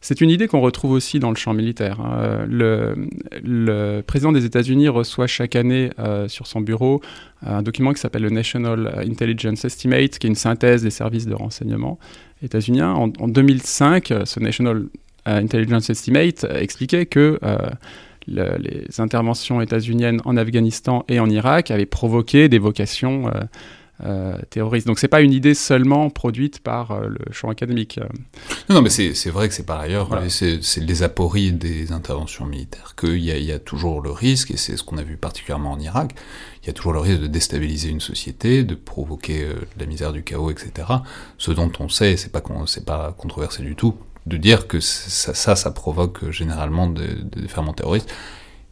C'est une idée qu'on retrouve aussi dans le champ militaire. Hein. Le, président des États-Unis reçoit chaque année euh, sur son bureau un document qui s'appelle le National Intelligence Estimate, qui est une synthèse des services de renseignement états-uniens. En, 2005, ce National Intelligence Estimate expliquait que euh, les interventions états-uniennes en Afghanistan et en Irak avaient provoqué des vocations euh, euh, terroriste. Donc c'est pas une idée seulement produite par euh, le champ académique. Non, non mais c'est vrai que c'est par ailleurs, c'est les apories des interventions militaires, qu'il y, y, a toujours le risque, et c'est ce qu'on a vu particulièrement en Irak, il y a toujours le risque de déstabiliser une société, de provoquer euh, la misère, du chaos, etc. Ce dont on sait, c'est pas, pas controversé du tout, de dire que ça, ça, ça provoque généralement des, des ferments terroristes.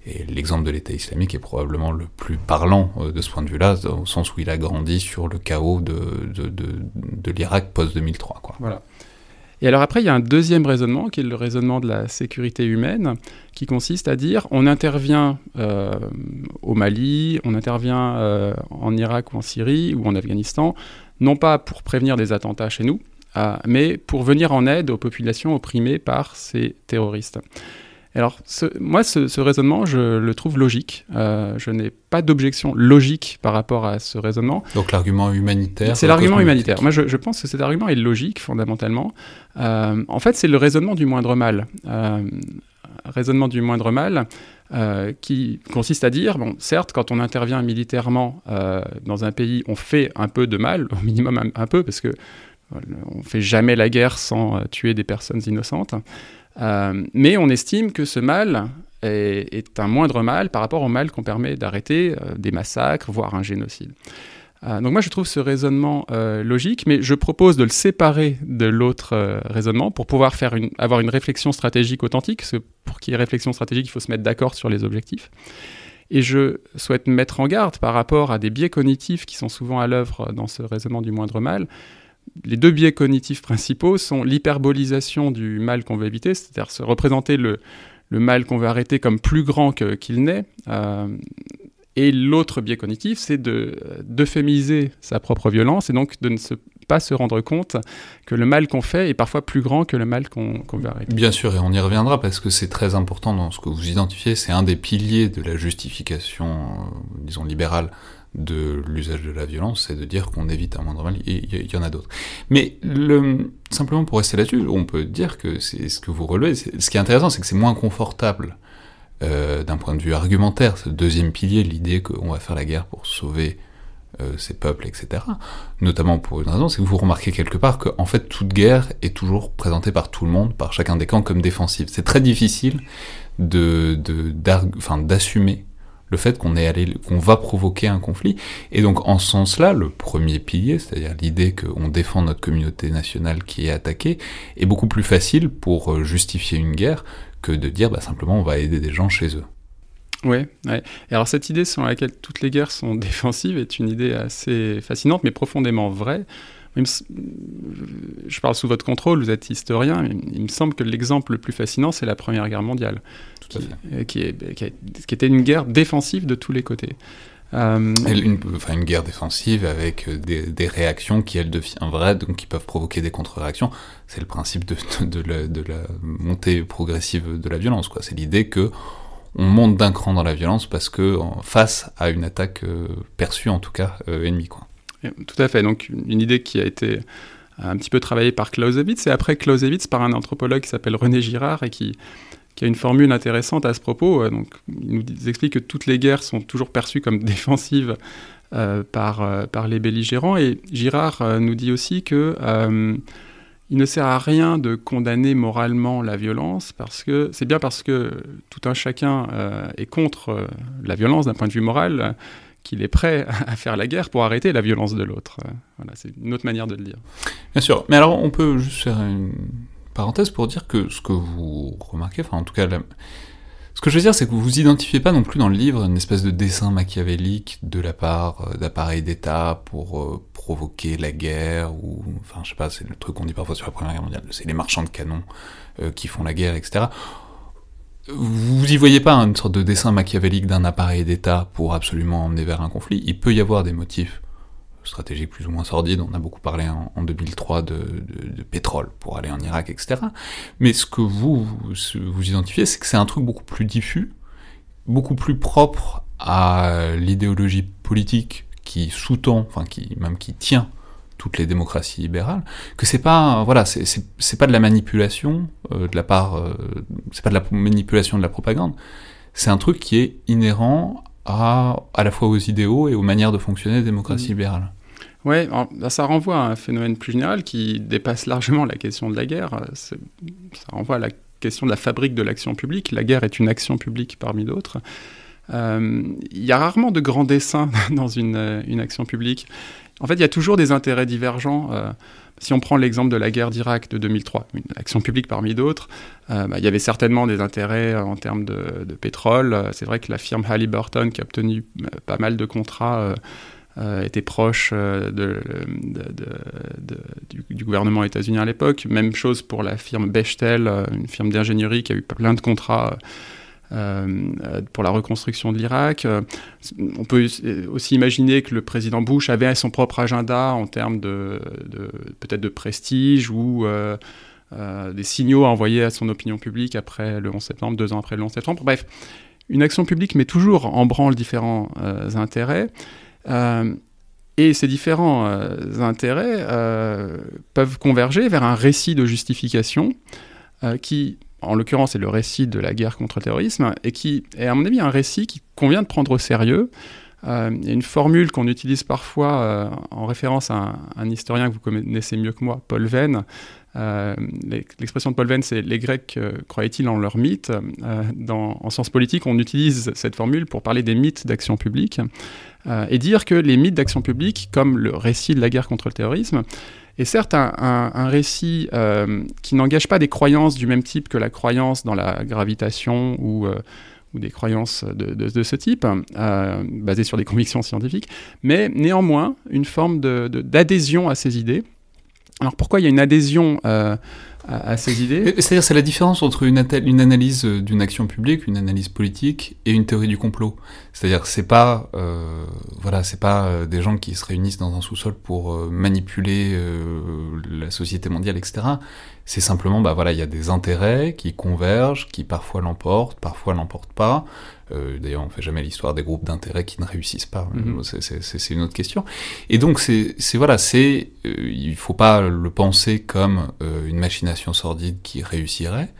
Et l'exemple de l'État islamique est probablement le plus parlant euh, de ce point de vue-là, au sens où il a grandi sur le chaos de, l'Irak post-2003. Voilà. Et alors après, il y a un deuxième raisonnement, qui est le raisonnement de la sécurité humaine, qui consiste à dire on intervient euh, au Mali, on intervient euh, en Irak ou en Syrie ou en Afghanistan, non pas pour prévenir des attentats chez nous, mais pour venir en aide aux populations opprimées par ces terroristes. Alors, moi, ce, raisonnement, je le trouve logique. Euh, je n'ai pas d'objection logique par rapport à ce raisonnement. Donc, l'argument humanitaire C'est l'argument humanitaire. Moi, je, pense que cet argument est logique, fondamentalement. Euh, en fait, c'est le raisonnement du moindre mal. Euh, raisonnement du moindre mal qui consiste à dire, bon, certes, quand on intervient militairement dans un pays, on fait un peu de mal, au minimum un, un peu, parce que on fait jamais la guerre sans tuer des personnes innocentes. Euh, mais on estime que ce mal est, un moindre mal par rapport au mal qu'on permet d'arrêter euh, des massacres, voire un génocide. Euh, donc moi je trouve ce raisonnement logique, mais je propose de le séparer de l'autre raisonnement pour pouvoir faire une, avoir une réflexion stratégique authentique. Parce que pour qu'il y ait réflexion stratégique, il faut se mettre d'accord sur les objectifs. Et je souhaite mettre en garde par rapport à des biais cognitifs qui sont souvent à l'œuvre dans ce raisonnement du moindre mal, les deux biais cognitifs principaux sont l'hyperbolisation du mal qu'on veut éviter, c'est-à-dire se représenter le, mal qu'on veut arrêter comme plus grand qu'il n'est. Euh, et l'autre biais cognitif, c'est d'euphémiser sa propre violence et donc de ne pas se rendre compte que le mal qu'on fait est parfois plus grand que le mal qu'on veut arrêter. Bien sûr, et on y reviendra parce que c'est très important dans ce que vous identifiez, c'est un des piliers de la justification, euh, disons, libérale de l'usage de la violence, c'est de dire qu'on évite un moindre mal, il y, en a d'autres. Mais le, simplement pour rester là-dessus, on peut dire que c'est ce que vous relevez, ce qui est intéressant, c'est que c'est moins confortable euh, d'un point de vue argumentaire, ce deuxième pilier, l'idée qu'on va faire la guerre pour sauver euh, ces peuples, etc. Notamment pour une raison, c'est que vous remarquez quelque part que en fait toute guerre est toujours présentée par tout le monde, par chacun des camps comme défensive. C'est très difficile de, d'assumer le fait qu'on est allé, qu'on va provoquer un conflit. Et donc, en ce sens-là, le premier pilier, c'est-à-dire l'idée qu'on défend notre communauté nationale qui est attaquée, est beaucoup plus facile pour euh, justifier une guerre que de dire bah, simplement on va aider des gens chez eux. Oui, ouais. Et alors cette idée selon laquelle toutes les guerres sont défensives est une idée assez fascinante, mais profondément vraie. Je parle sous votre contrôle, vous êtes historien, mais il me semble que l'exemple le plus fascinant, c'est la Première Guerre mondiale, qui, euh, qui, est, qui, était une guerre défensive de tous les côtés. Euh... Une, enfin, une guerre défensive avec euh, des, des, réactions qui, elles, deviennent vraies, donc qui peuvent provoquer des contre-réactions. C'est le principe de, de, la, de, la, montée progressive de la violence. quoi. C'est l'idée que on monte d'un cran dans la violence parce que face à une attaque euh, perçue, en tout cas, ennemie. Quoi. Tout à fait. Donc, une idée qui a été un petit peu travaillée par Clausewitz, et après Clausewitz par un anthropologue qui s'appelle René Girard, et qui, a une formule intéressante à ce propos. Donc, il nous explique que toutes les guerres sont toujours perçues comme défensives par, les belligérants. Et Girard nous dit aussi que il ne sert à rien de condamner moralement la violence, parce que c'est bien parce que tout un chacun euh, est contre euh, la violence d'un point de vue moral qu'il est prêt à faire la guerre pour arrêter la violence de l'autre. Voilà, c'est une autre manière de le dire. Bien sûr, mais alors on peut juste faire une parenthèse pour dire que ce que vous remarquez, enfin en tout cas ce que je veux dire, c'est que vous vous identifiez pas non plus dans le livre une espèce de dessin machiavélique de la part euh, d'appareils d'État pour euh, provoquer la guerre, ou, enfin, je sais pas, c'est le truc qu'on dit parfois sur la Première Guerre mondiale, c'est les marchands de canons euh, qui font la guerre, etc. Vous y voyez pas une sorte de dessin machiavélique d'un appareil d'État pour absolument emmener vers un conflit? Il peut y avoir des motifs stratégique plus ou moins sordide, on a beaucoup parlé en, 2003 de, pétrole pour aller en Irak, etc. Mais ce que vous vous, identifiez, c'est que c'est un truc beaucoup plus diffus, beaucoup plus propre à l'idéologie politique qui sous-tend, enfin qui même qui tient toutes les démocraties libérales, que c'est pas voilà c'est pas de la manipulation euh, de la part euh, c'est pas de la manipulation de la propagande, c'est un truc qui est inhérent à, à la fois aux idéaux et aux manières de fonctionner des démocraties mmh. libérales. Oui, ça renvoie à un phénomène plus général qui dépasse largement la question de la guerre. Ça renvoie à la question de la fabrique de l'action publique. La guerre est une action publique parmi d'autres. Euh, il y a rarement de grands dessins dans une, une, action publique. En fait, il y a toujours des intérêts divergents. Euh, si on prend l'exemple de la guerre d'Irak de 2003, une action publique parmi d'autres, euh, bah, il y avait certainement des intérêts en termes de, pétrole. C'est vrai que la firme Halliburton, qui a obtenu pas mal de contrats euh, était proche euh, de, du, gouvernement états-unien à l'époque. Même chose pour la firme Bechtel, euh, une firme d'ingénierie qui a eu plein de contrats pour la reconstruction de l'Irak. on peut aussi imaginer que le président Bush avait son propre agenda en termes de, peut-être de prestige ou des signaux à envoyer à son opinion publique après le 11 septembre, deux ans après le 11 septembre. Bref, une action publique met toujours en branle différents intérêts. Euh, et ces différents euh, intérêts euh, peuvent converger vers un récit de justification qui, en l'occurrence, est le récit de la guerre contre le terrorisme, et qui est, à mon avis, un récit qui convient de prendre au sérieux. il y a une formule qu'on utilise parfois en référence à un, historien que vous connaissez mieux que moi, Paul Venn. L'expression de Paul Venn, c'est les Grecs croyaient-ils en leur mythe? En sens politique, on utilise cette formule pour parler des mythes d'action publique. Euh, et dire que les mythes d'action publique, comme le récit de la guerre contre le terrorisme, est certes un, récit euh, qui n'engage pas des croyances du même type que la croyance dans la gravitation ou, euh, ou des croyances de, ce type, basées sur des convictions scientifiques, mais néanmoins une forme d'adhésion à ces idées. Alors pourquoi il y a une adhésion C'est-à-dire, c'est la différence entre une, analyse euh, d'une action publique, une analyse politique, et une théorie du complot. C'est-à-dire, c'est pas, euh, voilà, c'est pas euh, des gens qui se réunissent dans un sous-sol pour euh, manipuler la société mondiale, etc. C'est simplement, bah voilà, il y a des intérêts qui convergent, qui parfois l'emportent, parfois l'emportent pas. Euh, D'ailleurs, on fait jamais l'histoire des groupes d'intérêts qui ne réussissent pas. Mm -hmm. C'est une autre question. Et donc, c'est voilà, c'est euh, il faut pas le penser comme euh, une machination sordide qui réussirait.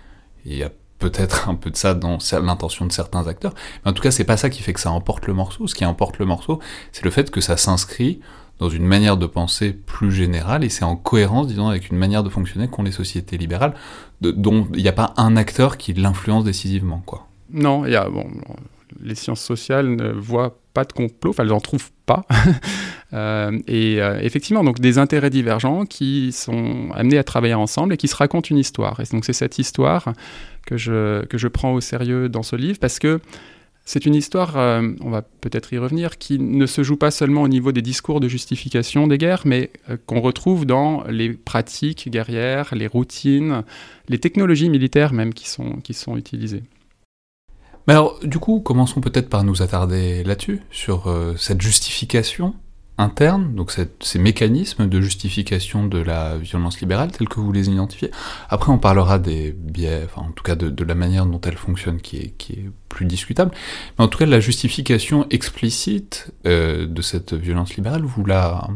Il y a peut-être un peu de ça dans l'intention de certains acteurs, mais en tout cas, c'est pas ça qui fait que ça emporte le morceau. Ce qui emporte le morceau, c'est le fait que ça s'inscrit dans une manière de penser plus générale, et c'est en cohérence, disons, avec une manière de fonctionner qu'ont les sociétés libérales, dont il n'y a pas un acteur qui l'influence décisivement, quoi. Non, il y a, bon, les sciences sociales ne voient pas de complot, enfin elles n'en trouvent pas. euh, et euh, effectivement, donc des intérêts divergents qui sont amenés à travailler ensemble et qui se racontent une histoire. Et donc c'est cette histoire que je, que je prends au sérieux dans ce livre parce que c'est une histoire, euh, on va peut-être y revenir, qui ne se joue pas seulement au niveau des discours de justification des guerres, mais euh, qu'on retrouve dans les pratiques guerrières, les routines, les technologies militaires même qui sont, utilisées. Mais alors, du coup, commençons peut-être par nous attarder là-dessus, sur euh, cette justification interne, donc ces mécanismes de justification de la violence libérale tels que vous les identifiez. Après, on parlera des biais, en tout cas de, la manière dont elle fonctionne qui est, plus discutable. Mais en tout cas, la justification explicite euh, de cette violence libérale, vous la,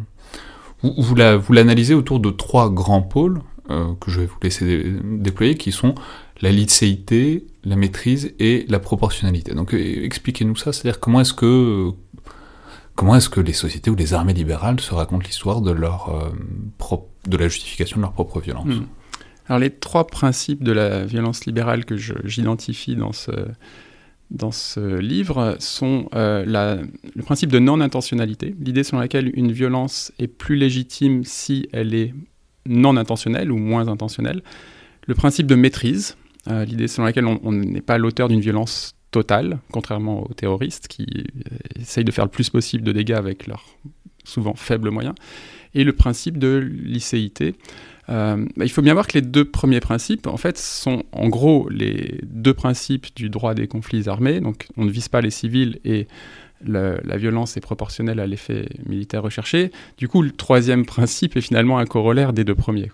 vous, vous la, vous l'analysez autour de trois grands pôles euh, que je vais vous laisser déployer, qui sont la licéité, la maîtrise et la proportionnalité. Donc expliquez-nous ça, c'est-à-dire comment est-ce que comment est-ce que les sociétés ou les armées libérales se racontent l'histoire de leur de la justification de leur propre violence? Hmm. Alors les trois principes de la violence libérale que j'identifie dans ce dans ce livre sont euh, le principe de non-intentionnalité, l'idée selon laquelle une violence est plus légitime si elle est non intentionnelle ou moins intentionnelle, le principe de maîtrise, euh, l'idée selon laquelle on n'est pas l'auteur d'une violence totale, contrairement aux terroristes qui euh, essayent de faire le plus possible de dégâts avec leurs souvent faibles moyens, et le principe de licéité, euh, bah, il faut bien voir que les deux premiers principes, en fait, sont en gros les deux principes du droit des conflits armés. Donc, on ne vise pas les civils et la violence est proportionnelle à l'effet militaire recherché. Du coup, le troisième principe est finalement un corollaire des deux premiers.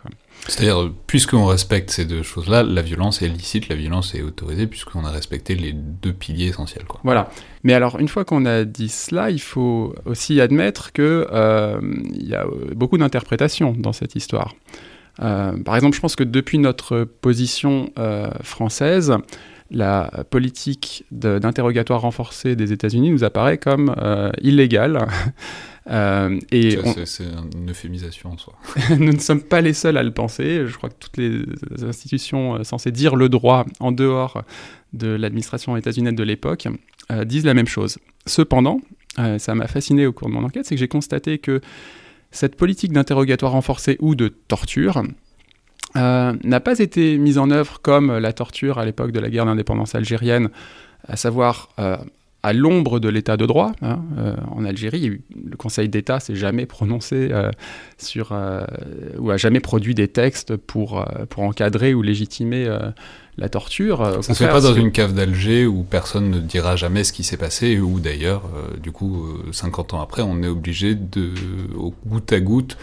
C'est-à-dire, puisqu'on respecte ces deux choses-là, la violence est licite, la violence est autorisée, puisqu'on a respecté les deux piliers essentiels. Quoi. Voilà. Mais alors, une fois qu'on a dit cela, il faut aussi admettre qu'il euh, y a beaucoup d'interprétations dans cette histoire. Euh, par exemple, je pense que depuis notre position euh, française, la politique d'interrogatoire renforcé des États-Unis nous apparaît comme euh, illégale. et c'est une euphémisation en soi. nous ne sommes pas les seuls à le penser. Je crois que toutes les institutions censées dire le droit en dehors de l'administration états-unienne de l'époque disent la même chose. Cependant, ça m'a fasciné au cours de mon enquête, c'est que j'ai constaté que cette politique d'interrogatoire renforcé ou de torture euh, n'a pas été mise en œuvre comme la torture à l'époque de la guerre d'indépendance algérienne, à savoir euh, à l'ombre de l'état de droit. Hein. Euh, en Algérie, le Conseil d'État s'est jamais prononcé sur ou a jamais produit des textes pour, pour encadrer ou légitimer la torture. Ça ne se fait pas dans une cave d'Alger où personne ne dira jamais ce qui s'est passé, ou d'ailleurs, du coup, 50 ans après, on est obligé de, au goutte à goutte,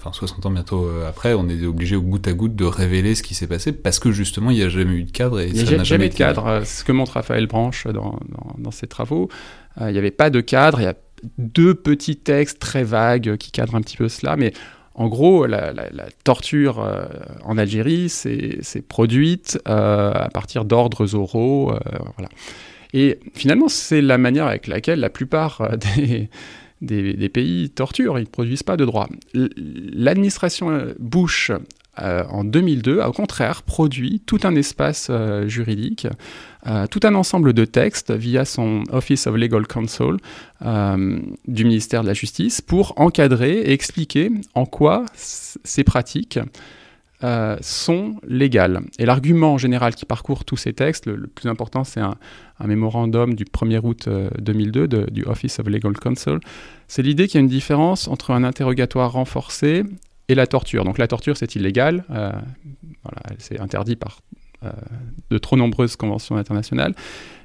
enfin 60 ans bientôt euh, après, on est obligé au goutte à goutte de révéler ce qui s'est passé parce que justement il n'y a jamais eu de cadre et il n'y a jamais, eu de cadre. Euh, ce que montre Raphaël Branche dans, dans, ses travaux, euh, il n'y avait pas de cadre. Il y a deux petits textes très vagues qui cadrent un petit peu cela, mais en gros, la, torture en Algérie s'est produite à partir d'ordres oraux. voilà. Et finalement, c'est la manière avec laquelle la plupart des, des, pays torturent, ils ne produisent pas de droit. L'administration Bush euh, en 2002 a au contraire produit tout un espace euh, juridique, euh, tout un ensemble de textes via son Office of Legal Counsel du ministère de la Justice pour encadrer et expliquer en quoi ces pratiques euh, sont légales. Et l'argument général qui parcourt tous ces textes, le, plus important, c'est un, mémorandum du 1er août 2002 euh, du Office of Legal Counsel. C'est l'idée qu'il y a une différence entre un interrogatoire renforcé et la torture. Donc la torture, c'est illégal, euh, c'est interdit par de trop nombreuses conventions internationales,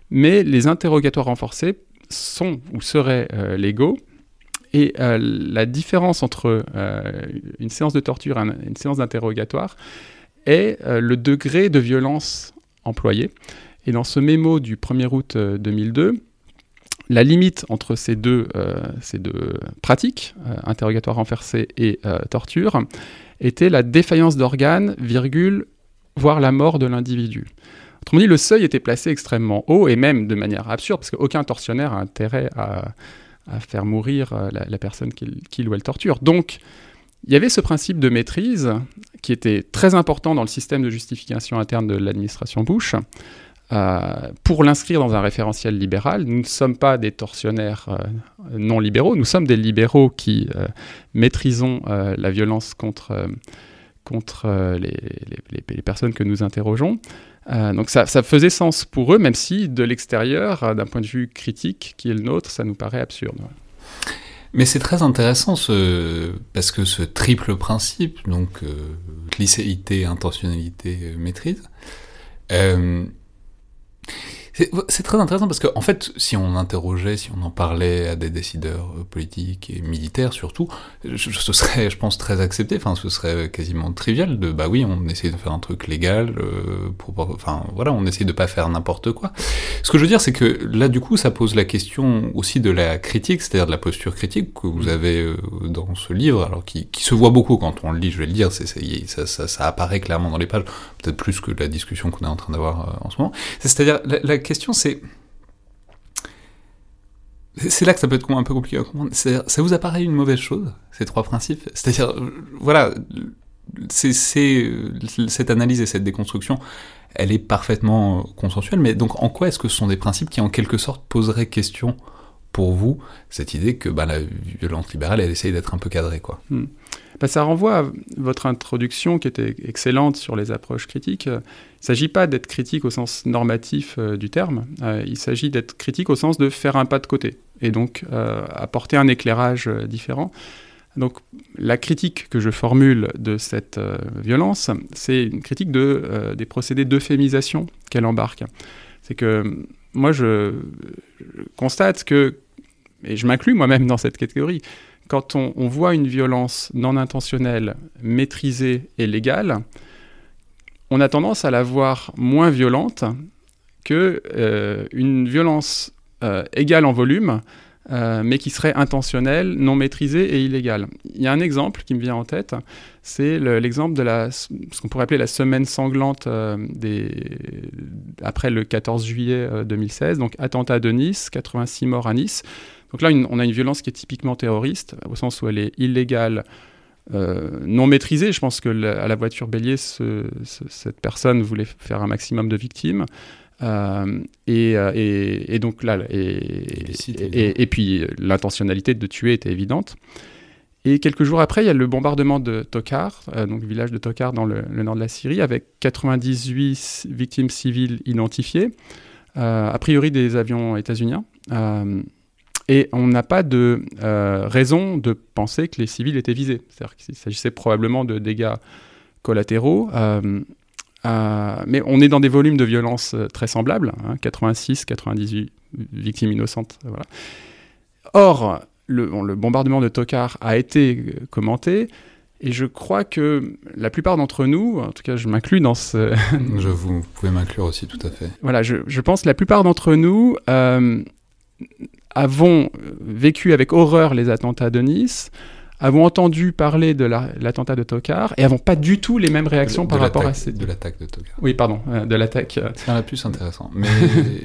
mais les interrogatoires renforcés sont ou seraient légaux et euh, la différence entre euh, une séance de torture et une séance d'interrogatoire est euh, le degré de violence employé. Et dans ce mémo du 1er août 2002, la limite entre ces deux, ces deux pratiques, interrogatoire renversé et torture, était la défaillance d'organes, virgule, voire la mort de l'individu. Autrement dit, le seuil était placé extrêmement haut et même de manière absurde, parce qu'aucun tortionnaire a intérêt à, à faire mourir euh, la, personne qu'il ou elle torture. Donc, il y avait ce principe de maîtrise qui était très important dans le système de justification interne de l'administration Bush. Euh, pour l'inscrire dans un référentiel libéral, nous ne sommes pas des tortionnaires euh, non libéraux, nous sommes des libéraux qui maîtrisons la violence contre, contre les, les, personnes que nous interrogeons. Euh, donc ça, faisait sens pour eux, même si de l'extérieur, euh, d'un point de vue critique qui est le nôtre, ça nous paraît absurde. Mais c'est très intéressant ce... parce que ce triple principe, donc euh, intentionnalité, maîtrise, C'est très intéressant parce que, en fait, si on interrogeait, si on en parlait à des décideurs euh, politiques et militaires surtout, ce serait, je pense, très accepté. Enfin, ce serait quasiment trivial de, bah oui, on essaie de faire un truc légal, euh, pour, enfin, voilà, on essaie de pas faire n'importe quoi. Ce que je veux dire, c'est que là, du coup, ça pose la question aussi de la critique, c'est-à-dire de la posture critique que vous avez euh, dans ce livre, alors qui, qui, se voit beaucoup quand on le lit, je vais le dire, c'est, ça, ça, ça, apparaît clairement dans les pages, peut-être plus que la discussion qu'on est en train d'avoir en ce moment. C'est-à-dire, la, la question c'est. C'est là que ça peut être un peu compliqué à comprendre. Ça vous apparaît une mauvaise chose, ces trois principes? C'est-à-dire, voilà, c'est cette analyse et cette déconstruction, elle est parfaitement consensuelle, mais donc en quoi est-ce que ce sont des principes qui en quelque sorte poseraient question pour vous, cette idée que bah, la violence libérale, elle essaye d'être un peu cadrée quoi. Bah, ça renvoie à votre introduction qui était excellente sur les approches critiques. Il ne s'agit pas d'être critique au sens normatif euh, du terme, euh, il s'agit d'être critique au sens de faire un pas de côté et donc euh, apporter un éclairage différent. Donc la critique que je formule de cette violence, c'est une critique de, des procédés d'euphémisation qu'elle embarque. C'est que moi je constate que, et je m'inclus moi-même dans cette catégorie, quand on, voit une violence non intentionnelle, maîtrisée et légale, on a tendance à la voir moins violente que euh, une violence euh, égale en volume, euh, mais qui serait intentionnelle, non maîtrisée et illégale. Il y a un exemple qui me vient en tête, c'est l'exemple de la, ce qu'on pourrait appeler la semaine sanglante après le 14 juillet 2016, donc attentat de Nice, 86 morts à Nice. Donc là, on a une violence qui est typiquement terroriste, au sens où elle est illégale, euh, non maîtrisée. Je pense que à la voiture bélier, cette personne voulait faire un maximum de victimes. Euh, euh, et, donc là, et, puis l'intentionnalité de tuer était évidente. Et quelques jours après, il y a le bombardement de Tokar, donc village de Tokar dans le, nord de la Syrie, avec 98 victimes civiles identifiées, a priori des avions états-uniens. Et on n'a pas de euh, raison de penser que les civils étaient visés. C'est-à-dire qu'il s'agissait probablement de dégâts collatéraux. Euh, euh, mais on est dans des volumes de violence très semblables, 86, hein, 98 victimes innocentes. Or, le, le, bombardement de Tokar a été commenté, et je crois que la plupart d'entre nous, en tout cas je m'inclus dans ce... je vous, pouvez m'inclure aussi tout à fait. Voilà, je, je pense que la plupart d'entre nous avons vécu avec horreur les attentats de Nice, avons entendu parler de l'attentat de Tokar et avons pas du tout les mêmes réactions par rapport à ces... De l'attaque de Tokar. Oui, pardon, euh, de l'attaque. Euh. C'est un plus intéressant. Mais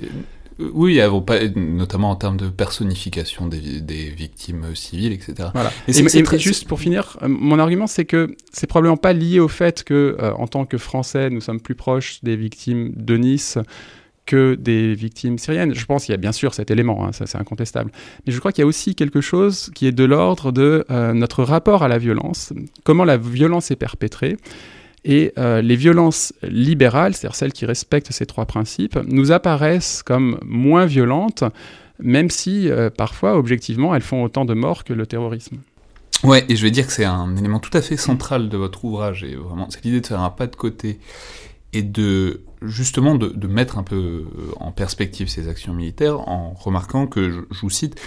oui, avons pas, notamment en termes de personnification des, des victimes civiles, etc. Voilà. Et, et, juste pour finir, euh, mon argument c'est que c'est probablement pas lié au fait que, en tant que Français, nous sommes plus proches des victimes de Nice que des victimes syriennes. Je pense qu'il y a bien sûr cet élément, hein, ça c'est incontestable. Mais je crois qu'il y a aussi quelque chose qui est de l'ordre de euh, notre rapport à la violence, comment la violence est perpétrée. Et euh, les violences libérales, c'est-à-dire celles qui respectent ces trois principes, nous apparaissent comme moins violentes, même si euh, parfois, objectivement, elles font autant de morts que le terrorisme. Ouais, et je vais dire que c'est un élément tout à fait central de votre ouvrage, et vraiment, c'est l'idée de faire un pas de côté et de justement de, mettre un peu euh, en perspective ces actions militaires en remarquant que, je, vous cite,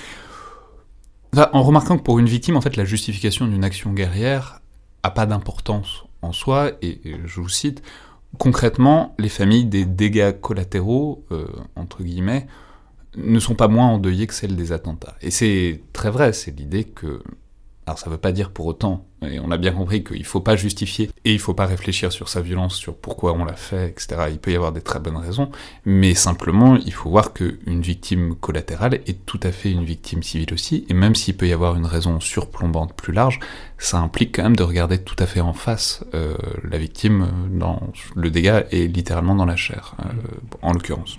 en remarquant que pour une victime, en fait, la justification d'une action guerrière a pas d'importance en soi, et, je vous cite, concrètement, les familles des dégâts collatéraux, euh, entre guillemets, ne sont pas moins endeuillées que celles des attentats. Et c'est très vrai, c'est l'idée que alors ça ne veut pas dire pour autant, et on a bien compris qu'il ne faut pas justifier et il ne faut pas réfléchir sur sa violence, sur pourquoi on l'a fait, etc. Il peut y avoir des très bonnes raisons, mais simplement il faut voir qu'une victime collatérale est tout à fait une victime civile aussi, et même s'il peut y avoir une raison surplombante plus large, ça implique quand même de regarder tout à fait en face euh, la victime dans le dégât et littéralement dans la chair, euh, en l'occurrence.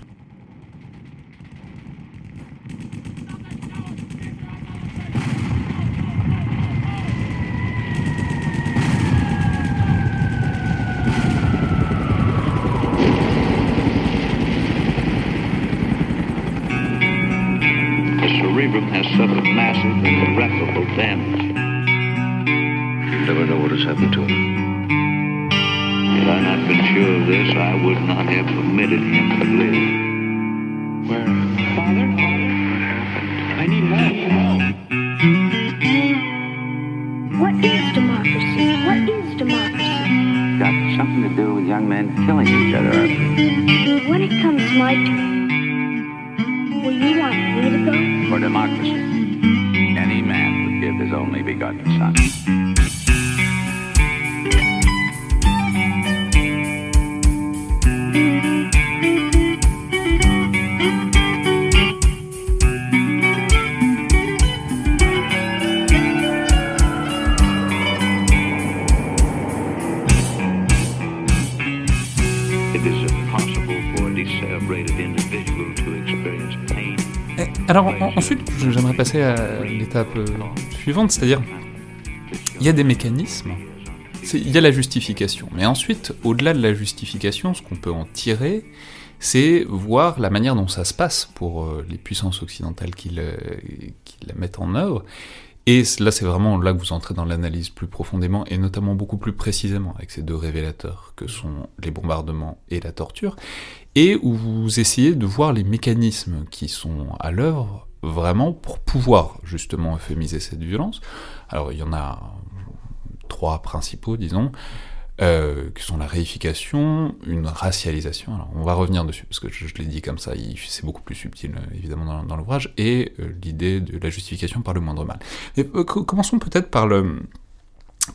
Alors ensuite, j'aimerais passer à l'étape euh, suivante, c'est-à-dire, il y a des mécanismes, il y a la justification, mais ensuite, au-delà de la justification, ce qu'on peut en tirer, c'est voir la manière dont ça se passe pour euh, les puissances occidentales qui la mettent en œuvre, et là, c'est vraiment là que vous entrez dans l'analyse plus profondément, et notamment beaucoup plus précisément avec ces deux révélateurs que sont les bombardements et la torture, et où vous essayez de voir les mécanismes qui sont à l'œuvre vraiment pour pouvoir justement euphémiser cette violence. Alors il y en a trois principaux, disons. Euh, qui sont la réification, une racialisation, alors on va revenir dessus, parce que je, l'ai dit comme ça, c'est beaucoup plus subtil euh, évidemment dans, l'ouvrage, et euh, l'idée de la justification par le moindre mal. Mais, commençons peut-être par, le,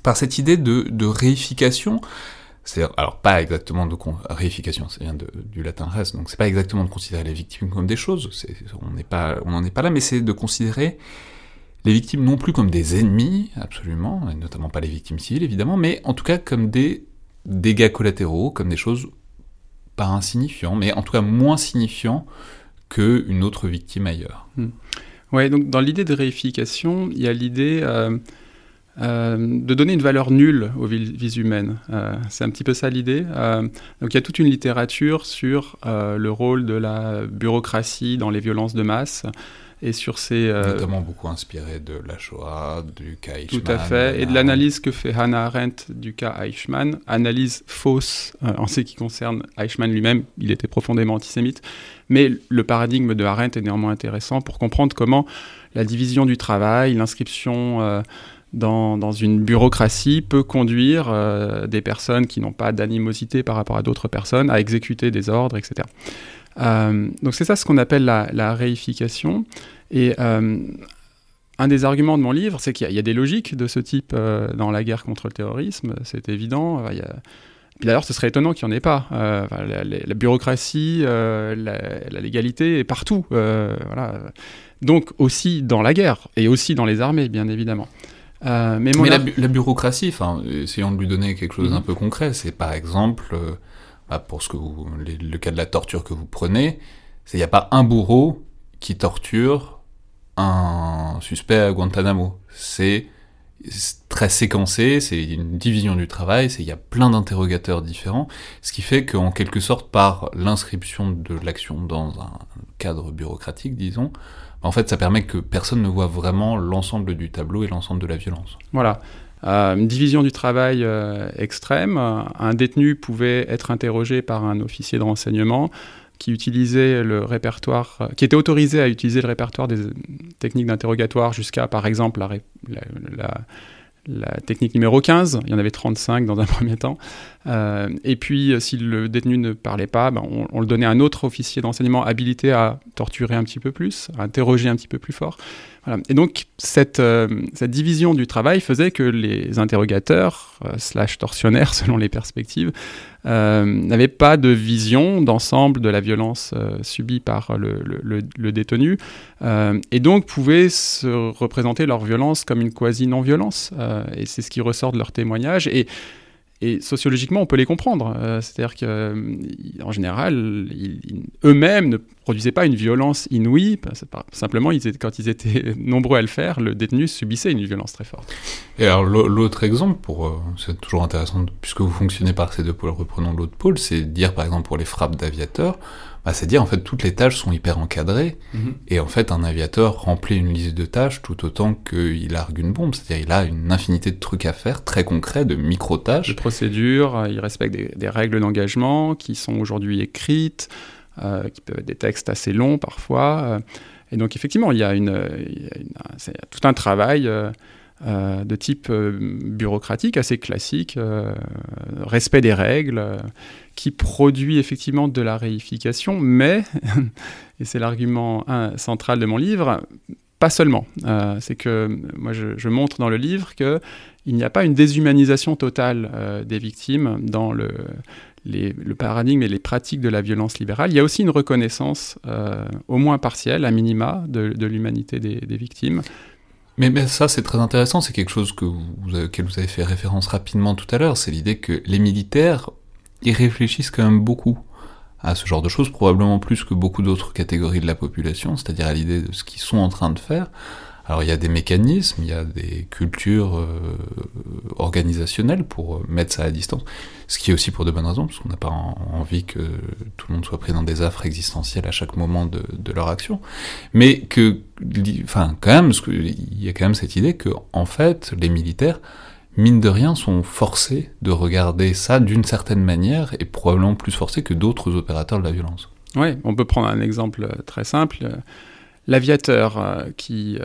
par cette idée de, de réification, alors pas exactement de réification, c'est vient du latin res, donc c'est pas exactement de considérer les victimes comme des choses, pas, on n'en est pas là, mais c'est de considérer les victimes non plus comme des ennemis, absolument, et notamment pas les victimes civiles évidemment, mais en tout cas comme des dégâts collatéraux, comme des choses pas insignifiants, mais en tout cas moins signifiants qu'une autre victime ailleurs. Ouais, donc dans l'idée de réification, il y a l'idée euh, euh, de donner une valeur nulle aux vies humaines. Euh, c'est un petit peu ça l'idée. donc il y a toute une littérature sur le rôle de la bureaucratie dans les violences de masse et sur ces... Euh, Notamment beaucoup inspiré de la Shoah, du cas Eichmann. Tout à fait, et de l'analyse que fait Hannah Arendt du cas Eichmann, analyse fausse euh, en ce qui concerne Eichmann lui-même, il était profondément antisémite, mais le paradigme de Arendt est néanmoins intéressant pour comprendre comment la division du travail, l'inscription... Euh, dans, dans, une bureaucratie peut conduire des personnes qui n'ont pas d'animosité par rapport à d'autres personnes à exécuter des ordres, etc. Euh, donc c'est ça ce qu'on appelle la, réification. Et euh, un des arguments de mon livre, c'est qu'il y, a des logiques de ce type euh, dans la guerre contre le terrorisme, c'est évident. Il d'ailleurs, ce serait étonnant qu'il n'y en ait pas. la, bureaucratie, la, légalité est partout. voilà. Donc aussi dans la guerre et aussi dans les armées, bien évidemment. mais, la, bureaucratie, essayons de lui donner quelque chose d'un mhm. peu concret, c'est par exemple bah, pour ce que le cas de la torture que vous prenez, c'est il n'y a pas un bourreau qui torture un suspect à Guantanamo. C'est très séquencé, c'est une division du travail, il y a plein d'interrogateurs différents, ce qui fait qu'en quelque sorte, par l'inscription de l'action dans un cadre bureaucratique, disons, en fait, ça permet que personne ne voit vraiment l'ensemble du tableau et l'ensemble de la violence. Voilà. Euh, une division du travail euh, extrême. Un détenu pouvait être interrogé par un officier de renseignement qui utilisait le répertoire, euh, qui était autorisé à utiliser le répertoire des techniques d'interrogatoire jusqu'à, par exemple, la, la, technique numéro 15. Il y en avait 35 dans un premier temps. et puis, si le détenu ne parlait pas, ben, on, le donnait à un autre officier d'enseignement habilité à torturer un petit peu plus, à interroger un petit peu plus fort. Et donc, cette, euh, cette, division du travail faisait que les interrogateurs, euh, slash tortionnaires selon les perspectives, euh, n'avaient pas de vision d'ensemble de la violence subie par le, détenu, et donc pouvaient se représenter leur violence comme une quasi-non-violence. et c'est ce qui ressort de leur témoignage. Et et sociologiquement, on peut les comprendre. Euh, c'est-à-dire qu'en euh, général, eux-mêmes ne produisaient pas une violence inouïe. simplement, quand ils étaient nombreux à le faire, le détenu subissait une violence très forte. Et alors, l'autre exemple, pour, euh, c'est toujours intéressant, puisque vous fonctionnez par ces deux pôles, reprenons l'autre pôle, c'est dire par exemple pour les frappes d'aviateurs, bah, c'est dire en fait toutes les tâches sont hyper encadrées mhm. et en fait un aviateur remplit une liste de tâches tout autant qu'il largue une bombe, c'est-à-dire il a une infinité de trucs à faire très concrets, de micro-tâches. De procédures, euh, il respecte des, règles d'engagement qui sont aujourd'hui écrites, euh, qui peuvent être des textes assez longs parfois. Euh, et donc effectivement, il y a, une, tout un travail. De type bureaucratique assez classique, respect des règles, qui produit effectivement de la réification, mais, et c'est l'argument central de mon livre, pas seulement. Euh, c'est que moi, je, montre dans le livre que il n'y a pas une déshumanisation totale euh, des victimes dans le, le, paradigme et les pratiques de la violence libérale. Il y a aussi une reconnaissance, euh, au moins partielle, à minima, de, l'humanité des, victimes. Mais, ça, c'est très intéressant. C'est quelque chose que vous, auquel vous avez fait référence rapidement tout à l'heure. C'est l'idée que les militaires, ils réfléchissent quand même beaucoup à ce genre de choses, probablement plus que beaucoup d'autres catégories de la population, c'est-à-dire à, l'idée de ce qu'ils sont en train de faire. Alors il y a des mécanismes, il y a des cultures euh, organisationnelles pour euh, mettre ça à distance, ce qui est aussi pour de bonnes raisons, parce qu'on n'a pas envie que tout le monde soit pris dans des affres existentielles à chaque moment de, de leur action, mais que, enfin quand même, il y a quand même cette idée que en fait les militaires mine de rien, sont forcés de regarder ça d'une certaine manière, et probablement plus forcés que d'autres opérateurs de la violence. Oui, on peut prendre un exemple euh, très simple. Euh, l'aviateur euh, qui,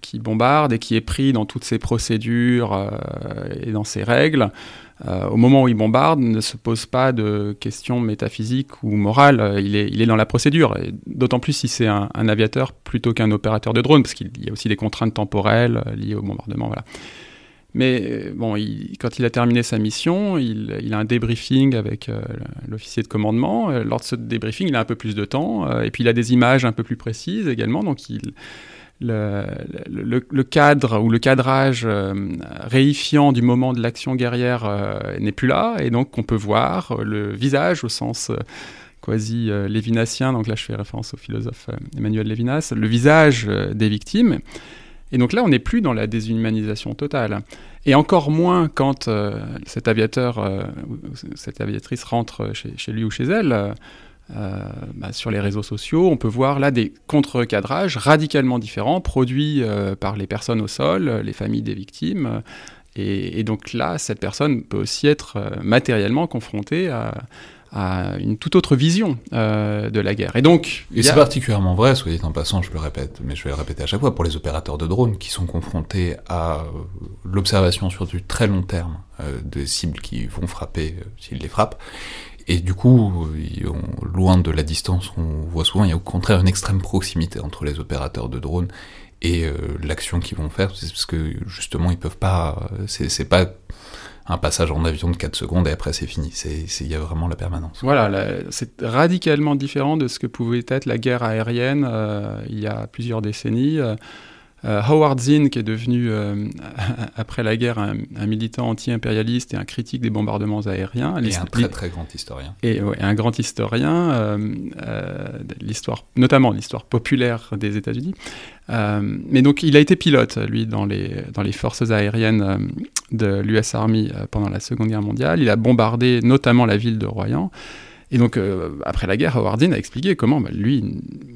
qui bombarde et qui est pris dans toutes ses procédures et dans ses règles, au moment où il bombarde, ne se pose pas de questions métaphysiques ou morales. il, est, il est dans la procédure. D'autant plus si c'est un, un, aviateur plutôt qu'un opérateur de drone, parce qu'il y a aussi des contraintes temporelles liées au bombardement. Voilà. Mais euh, bon, quand il a terminé sa mission, il, a un débriefing avec euh, l'officier de commandement. Euh, lors de ce débriefing, il a un peu plus de temps, et puis il a des images un peu plus précises également. Donc le, cadre ou le cadrage réifiant du moment de l'action guerrière n'est plus là, et donc on peut voir le visage au sens quasi lévinassien. Donc là, je fais référence au philosophe Emmanuel Lévinas, le visage des victimes. Et donc là, on n'est plus dans la déshumanisation totale. Et encore moins quand euh, cet aviateur, euh, cette aviatrice rentre chez, lui ou chez elle. Euh, bah, sur les réseaux sociaux, on peut voir là des contre-cadrages radicalement différents produits par les personnes au sol, les familles des victimes. Et, et, donc là, cette personne peut aussi être matériellement confrontée à, à une toute autre vision euh, de la guerre. Et donc, et c'est particulièrement vrai, soit dit en passant, je le répète, mais je vais le répéter à chaque fois, pour les opérateurs de drones qui sont confrontés à euh, l'observation sur du très long terme euh, des cibles qui vont frapper s'ils les frappent. Et du coup, loin de la distance qu'on voit souvent, il y a au contraire une extrême proximité entre les opérateurs de drones et l'action qu'ils vont faire, parce que justement, ils peuvent pas, c'est pas un passage en avion de 4 secondes et après c'est fini. Il y a vraiment la permanence. Voilà, c'est radicalement différent de ce que pouvait être la guerre aérienne euh, il y a plusieurs décennies. Euh, euh, Howard Zinn, qui est devenu, après la guerre, un, militant anti-impérialiste et un critique des bombardements aériens. Et un très très grand historien. Et un grand historien, l'histoire, notamment l'histoire populaire des États-Unis. mais donc il a été pilote, lui, dans les, dans les forces aériennes de l'US Army euh, pendant la Seconde Guerre mondiale. Il a bombardé notamment la ville de Royan. Et donc, euh, après la guerre, Howard Dean a expliqué comment, bah, lui,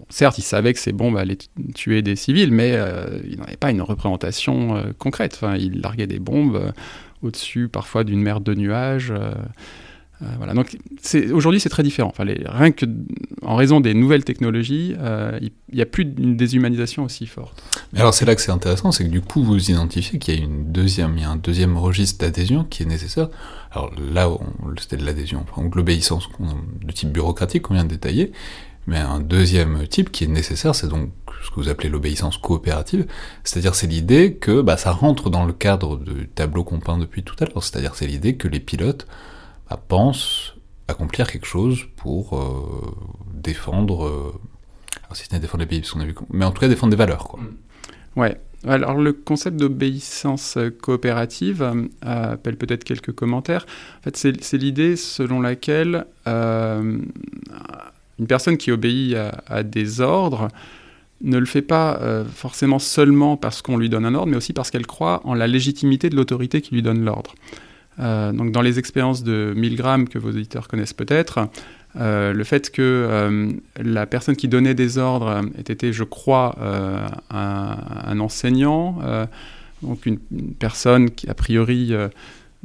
certes, il savait que ces bombes allaient tuer des civils, mais euh, il n'en avait pas une représentation concrète. Enfin, il larguait des bombes au-dessus, parfois, d'une mer de nuages. Euh, voilà. Donc aujourd'hui c'est très différent. Enfin, rien que en raison des nouvelles technologies, euh, il n'y a plus une déshumanisation aussi forte. Alors c'est là que c'est intéressant, c'est que du coup vous identifiez qu'il y a une deuxième, il y a un deuxième registre d'adhésion qui est nécessaire. Alors là c'était de l'adhésion, enfin, l'obéissance de type bureaucratique qu'on vient de détailler. Mais un deuxième type qui est nécessaire, c'est donc ce que vous appelez l'obéissance coopérative, c'est-à-dire c'est l'idée que bah, ça rentre dans le cadre du tableau qu'on peint depuis tout à l'heure, c'est-à-dire c'est l'idée que les pilotes bah, pense accomplir quelque chose pour euh, défendre, euh, alors si ce n'est défendre les pays, parce qu'on a vu, mais en tout cas défendre des valeurs. Quoi. Mm. Ouais. Alors le concept d'obéissance coopérative euh, appelle peut-être quelques commentaires. En fait, c'est l'idée selon laquelle une personne qui obéit à, des ordres ne le fait pas forcément seulement parce qu'on lui donne un ordre, mais aussi parce qu'elle croit en la légitimité de l'autorité qui lui donne l'ordre. Euh, donc dans les expériences de Milgram que vos auditeurs connaissent peut-être, euh, le fait que euh, la personne qui donnait des ordres ait été, je crois, un, enseignant, donc une, personne qui a priori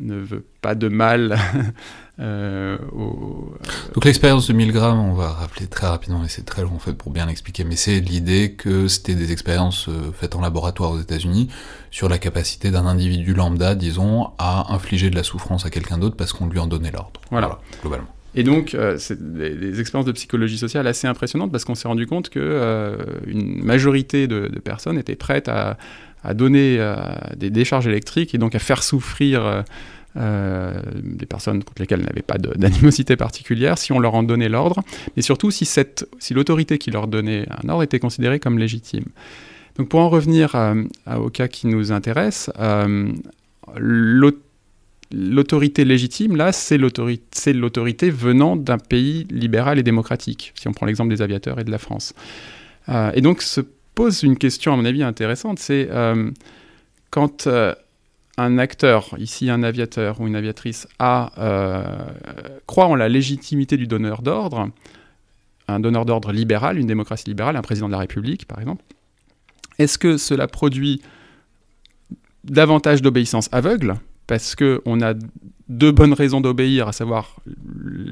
ne veut pas de mal Euh, au, euh, Donc l'expérience de Milgram, on va rappeler très rapidement, mais c'est très long en fait pour bien l'expliquer, mais c'est l'idée que c'était des expériences euh, faites en laboratoire aux États-Unis sur la capacité d'un individu lambda, disons, à infliger de la souffrance à quelqu'un d'autre parce qu'on lui en donnait l'ordre. Voilà. globalement. Et donc, euh, c'est des, des expériences de psychologie sociale assez impressionnantes parce qu'on s'est rendu compte que une majorité de, de personnes étaient prêtes à, à donner euh, des décharges électriques et donc à faire souffrir euh, euh, des personnes contre lesquelles elles n'avaient pas d'animosité particulière si on leur en donnait l'ordre, et surtout si, si l'autorité qui leur donnait un ordre était considérée comme légitime. Donc pour en revenir au cas qui nous intéresse, l'au- l'autorité légitime, là, c'est l'autorité, venant d'un pays libéral et démocratique, si on prend l'exemple des aviateurs et de la France. Et donc se pose une question, à mon avis, intéressante, c'est euh, quand euh, un acteur, ici un aviateur ou une aviatrice, a, euh, croit en la légitimité du donneur d'ordre, un donneur d'ordre libéral, une démocratie libérale, un président de la République, par exemple, est-ce que cela produit davantage d'obéissance aveugle parce qu'on a deux bonnes raisons d'obéir, à savoir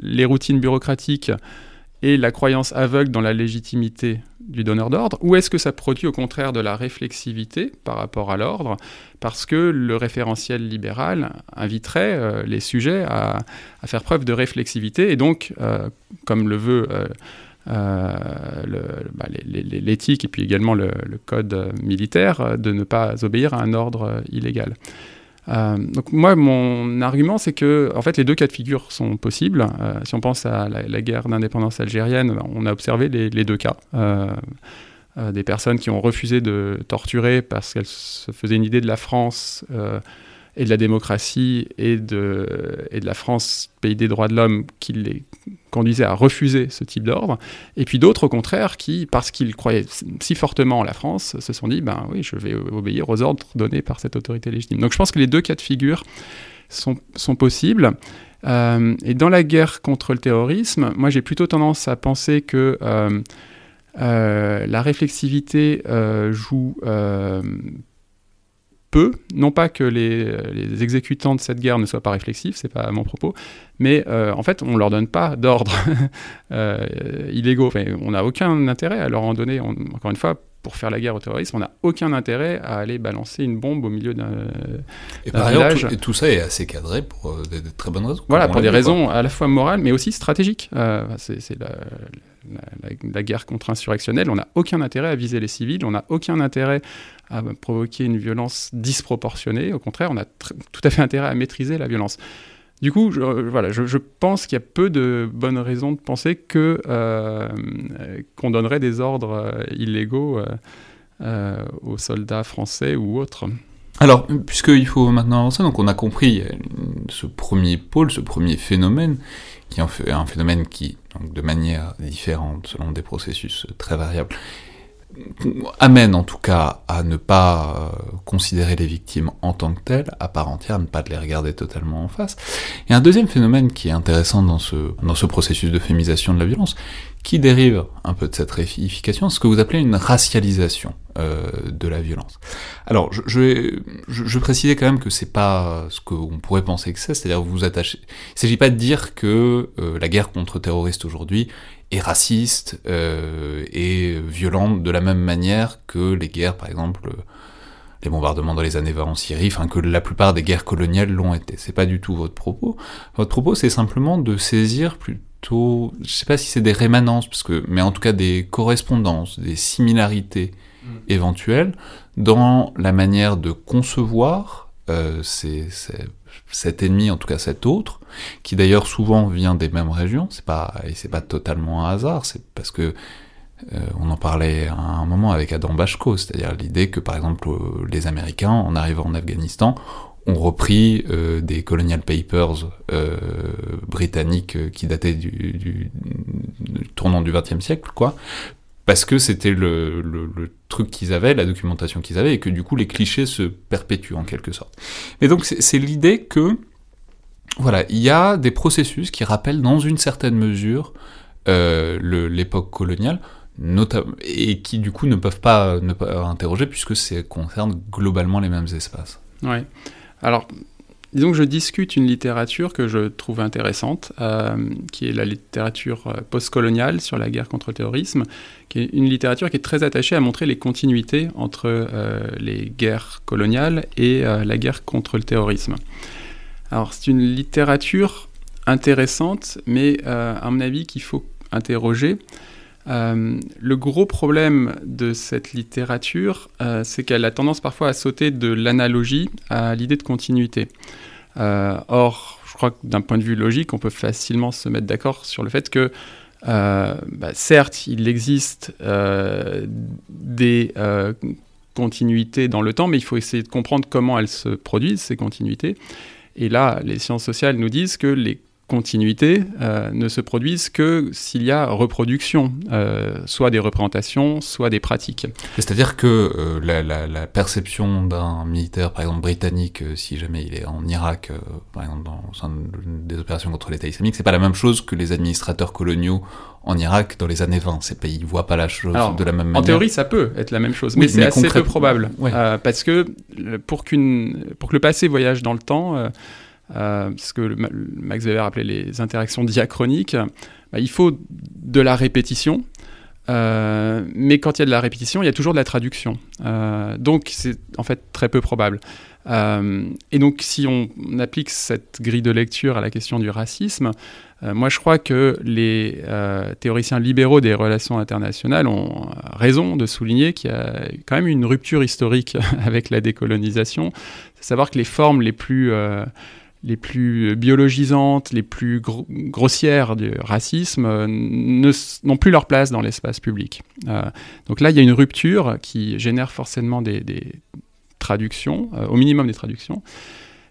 les routines bureaucratiques et la croyance aveugle dans la légitimité du donneur d'ordre, ou est-ce que ça produit au contraire de la réflexivité par rapport à l'ordre, parce que le référentiel libéral inviterait euh, les sujets à, faire preuve de réflexivité, et donc, euh, comme le veut euh, bah, l'éthique et puis également le, code militaire, de ne pas obéir à un ordre illégal. Euh, donc moi, mon argument, c'est que en fait, les deux cas de figure sont possibles. Euh, si on pense à la, guerre d'indépendance algérienne, on a observé les, deux cas. Euh, des personnes qui ont refusé de torturer parce qu'elles se faisaient une idée de la France et de la démocratie et de, et de la France, pays des droits de l'homme, qui les conduisait à refuser ce type d'ordre. Et puis d'autres, au contraire, qui, parce qu'ils croyaient si fortement en la France, se sont dit, ben oui, je vais obéir aux ordres donnés par cette autorité légitime. Donc je pense que les deux cas de figure sont, possibles. Euh, et dans la guerre contre le terrorisme, moi j'ai plutôt tendance à penser que euh, euh, la réflexivité joue peu, non pas que les, les, exécutants de cette guerre ne soient pas réflexifs, c'est pas mon propos, mais euh, en fait on leur donne pas d'ordre euh, illégaux. Enfin, on n'a aucun intérêt à leur en donner. On, encore une fois, pour faire la guerre au terrorisme, on n'a aucun intérêt à aller balancer une bombe au milieu d'un Et par ailleurs, tout, et tout ça est assez cadré pour euh, des, des très bonnes raisons. Voilà, pour des raisons à la fois morales, mais aussi stratégiques. Euh, c'est la, la, guerre contre-insurrectionnelle. On n'a aucun intérêt à viser les civils, on n'a aucun intérêt à provoquer une violence disproportionnée. Au contraire, on a tout à fait intérêt à maîtriser la violence. Du coup, je, voilà, je, pense qu'il y a peu de bonnes raisons de penser euh, qu'on donnerait des ordres euh, illégaux euh, aux soldats français ou autres. Alors, puisqu'il faut maintenant avancer, donc on a compris ce premier pôle, ce premier phénomène, qui est un phénomène qui, de manière différente, selon des processus très variables, amène en tout cas à ne pas euh, considérer les victimes en tant que telles, à part entière, à ne pas les regarder totalement en face. Et un deuxième phénomène qui est intéressant dans ce, dans ce processus de féminisation de la violence, qui dérive un peu de cette réification, ce que vous appelez une racialisation euh, de la violence. Alors, je, je, je, quand même que c'est pas ce qu'on pourrait penser que c'est, c'est-à-dire vous vous attachez. Il s'agit pas de dire que euh, la guerre contre terroristes aujourd'hui est raciste euh, et violente de la même manière que les guerres, par exemple, les bombardements dans les années 20 en Syrie, enfin que la plupart des guerres coloniales l'ont été. C'est pas du tout votre propos. Votre propos, c'est simplement de saisir plutôt, je sais pas si c'est des rémanences, parce que, mais en tout cas des correspondances, des similarités mmh. éventuelles dans la manière de concevoir euh, ces, ces, cet ennemi, en tout cas cet autre, qui d'ailleurs souvent vient des mêmes régions, c'est pas, et c'est pas totalement un hasard, c'est parce que euh, on en parlait à un moment avec Adam Bashko, c'est-à-dire l'idée que par exemple les Américains, en arrivant en Afghanistan, ont repris euh, des colonial papers euh, britanniques qui dataient du, du, du tournant du XXe siècle, quoi, parce que c'était le, truc qu'ils avaient, la documentation qu'ils avaient, et que du coup les clichés se perpétuent en quelque sorte. Mais donc c'est l'idée que, voilà, il y a des processus qui rappellent dans une certaine mesure euh, l'époque coloniale, et qui du coup ne peuvent pas ne pas interroger puisque ça concerne globalement les mêmes espaces. Ouais. Alors, disons que je discute une littérature que je trouve intéressante, euh, qui est la littérature postcoloniale sur la guerre contre le terrorisme, qui est une littérature qui est très attachée à montrer les continuités entre euh, les guerres coloniales et euh, la guerre contre le terrorisme. Alors, c'est une littérature intéressante, mais à mon avis qu'il faut interroger. Le gros problème de cette littérature, c'est qu'elle a tendance parfois à sauter de l'analogie à l'idée de continuité. or, je crois que d'un point de vue logique, on peut facilement se mettre d'accord sur le fait que euh, bah, certes, il existe euh, des euh, continuités dans le temps, mais il faut essayer de comprendre comment elles se produisent, ces continuités. Et là, les sciences sociales nous disent que les continuités euh, ne se produisent que s'il y a reproduction, euh, soit des représentations, soit des pratiques. C'est-à-dire que euh, la, la, la, perception d'un militaire, par exemple britannique, si jamais il est en Irak, par exemple dans des opérations contre l'État islamique, c'est pas la même chose que les administrateurs coloniaux en Irak dans les années 20. Ces pays ne voient pas la chose de la même manière. En théorie, ça peut être la même chose, mais, c'est assez peu probable. Ouais. parce que pour, qu'une, pour que le passé voyage dans le temps, euh, ce que Max Weber appelait les interactions diachroniques, bah, il faut de la répétition. Euh, mais quand il y a de la répétition, il y a toujours de la traduction. Euh, donc c'est en fait très peu probable. et donc si on, applique cette grille de lecture à la question du racisme, moi je crois que les théoriciens libéraux des relations internationales ont raison de souligner qu'il y a quand même une rupture historique avec la décolonisation. C'est savoir que les formes les plus les plus biologisantes, les plus grossières du racisme euh, n'ont plus leur place dans l'espace public. Euh, donc là, il y a une rupture qui génère forcément des, traductions, euh, au minimum des traductions.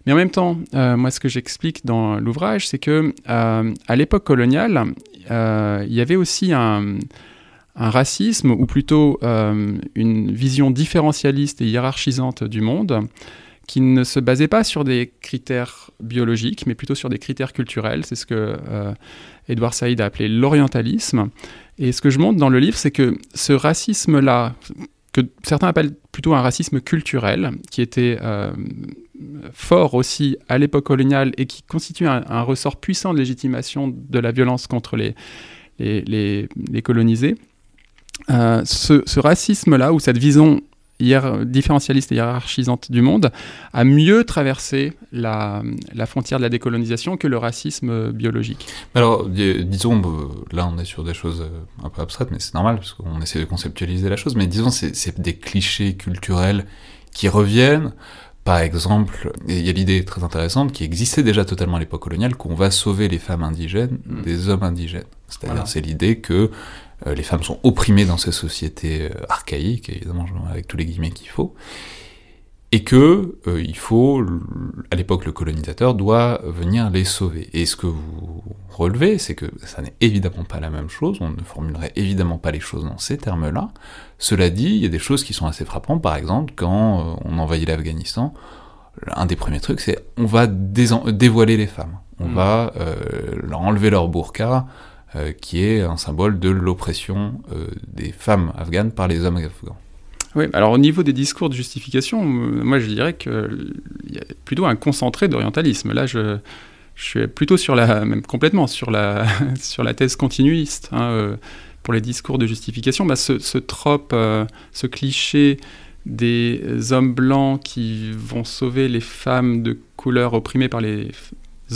Mais en même temps, moi, ce que j'explique dans l'ouvrage, c'est que à l'époque coloniale, il y avait aussi un, un racisme, ou plutôt une vision différentialiste et hiérarchisante du monde, qui ne se basait pas sur des critères biologiques, mais plutôt sur des critères culturels. C'est ce que euh, Edouard Saïd a appelé l'orientalisme. Et ce que je montre dans le livre, c'est que ce racisme-là, que certains appellent plutôt un racisme culturel, qui était euh, fort aussi à l'époque coloniale et qui constitue un, ressort puissant de légitimation de la violence contre les, les, colonisés, euh, ce racisme-là, ou cette vision différentialiste et hiérarchisante du monde a mieux traversé la, la, frontière de la décolonisation que le racisme biologique. Alors, disons, là on est sur des choses euh, un peu abstraites, mais c'est normal parce qu'on essaie de conceptualiser la chose, mais disons, c'est des clichés culturels qui reviennent. Par exemple, il y a l'idée très intéressante qui existait déjà totalement à l'époque coloniale qu'on va sauver les femmes indigènes mm. des hommes indigènes. C'est-à-dire, c'est l'idée que les femmes sont opprimées dans ces sociétés euh, archaïques, évidemment, avec tous les guillemets qu'il faut, et que euh, il faut, à l'époque, le colonisateur doit venir les sauver. Et ce que vous relevez, c'est que ça n'est évidemment pas la même chose, on ne formulerait évidemment pas les choses dans ces termes-là. Cela dit, il y a des choses qui sont assez frappantes, par exemple, quand on envahit l'Afghanistan, un des premiers trucs, c'est on va dévoiler les femmes, on mmh. va leur enlever leur burqa, euh, qui est un symbole de l'oppression euh, des femmes afghanes par les hommes afghans. Oui, alors au niveau des discours de justification, moi je dirais qu'il y a plutôt un concentré d'orientalisme. Là, je, suis plutôt sur la, même complètement sur la, sur la thèse continuiste. Hein, euh, pour les discours de justification, bah, ce, ce trope, ce cliché des hommes blancs qui vont sauver les femmes de couleur opprimées par les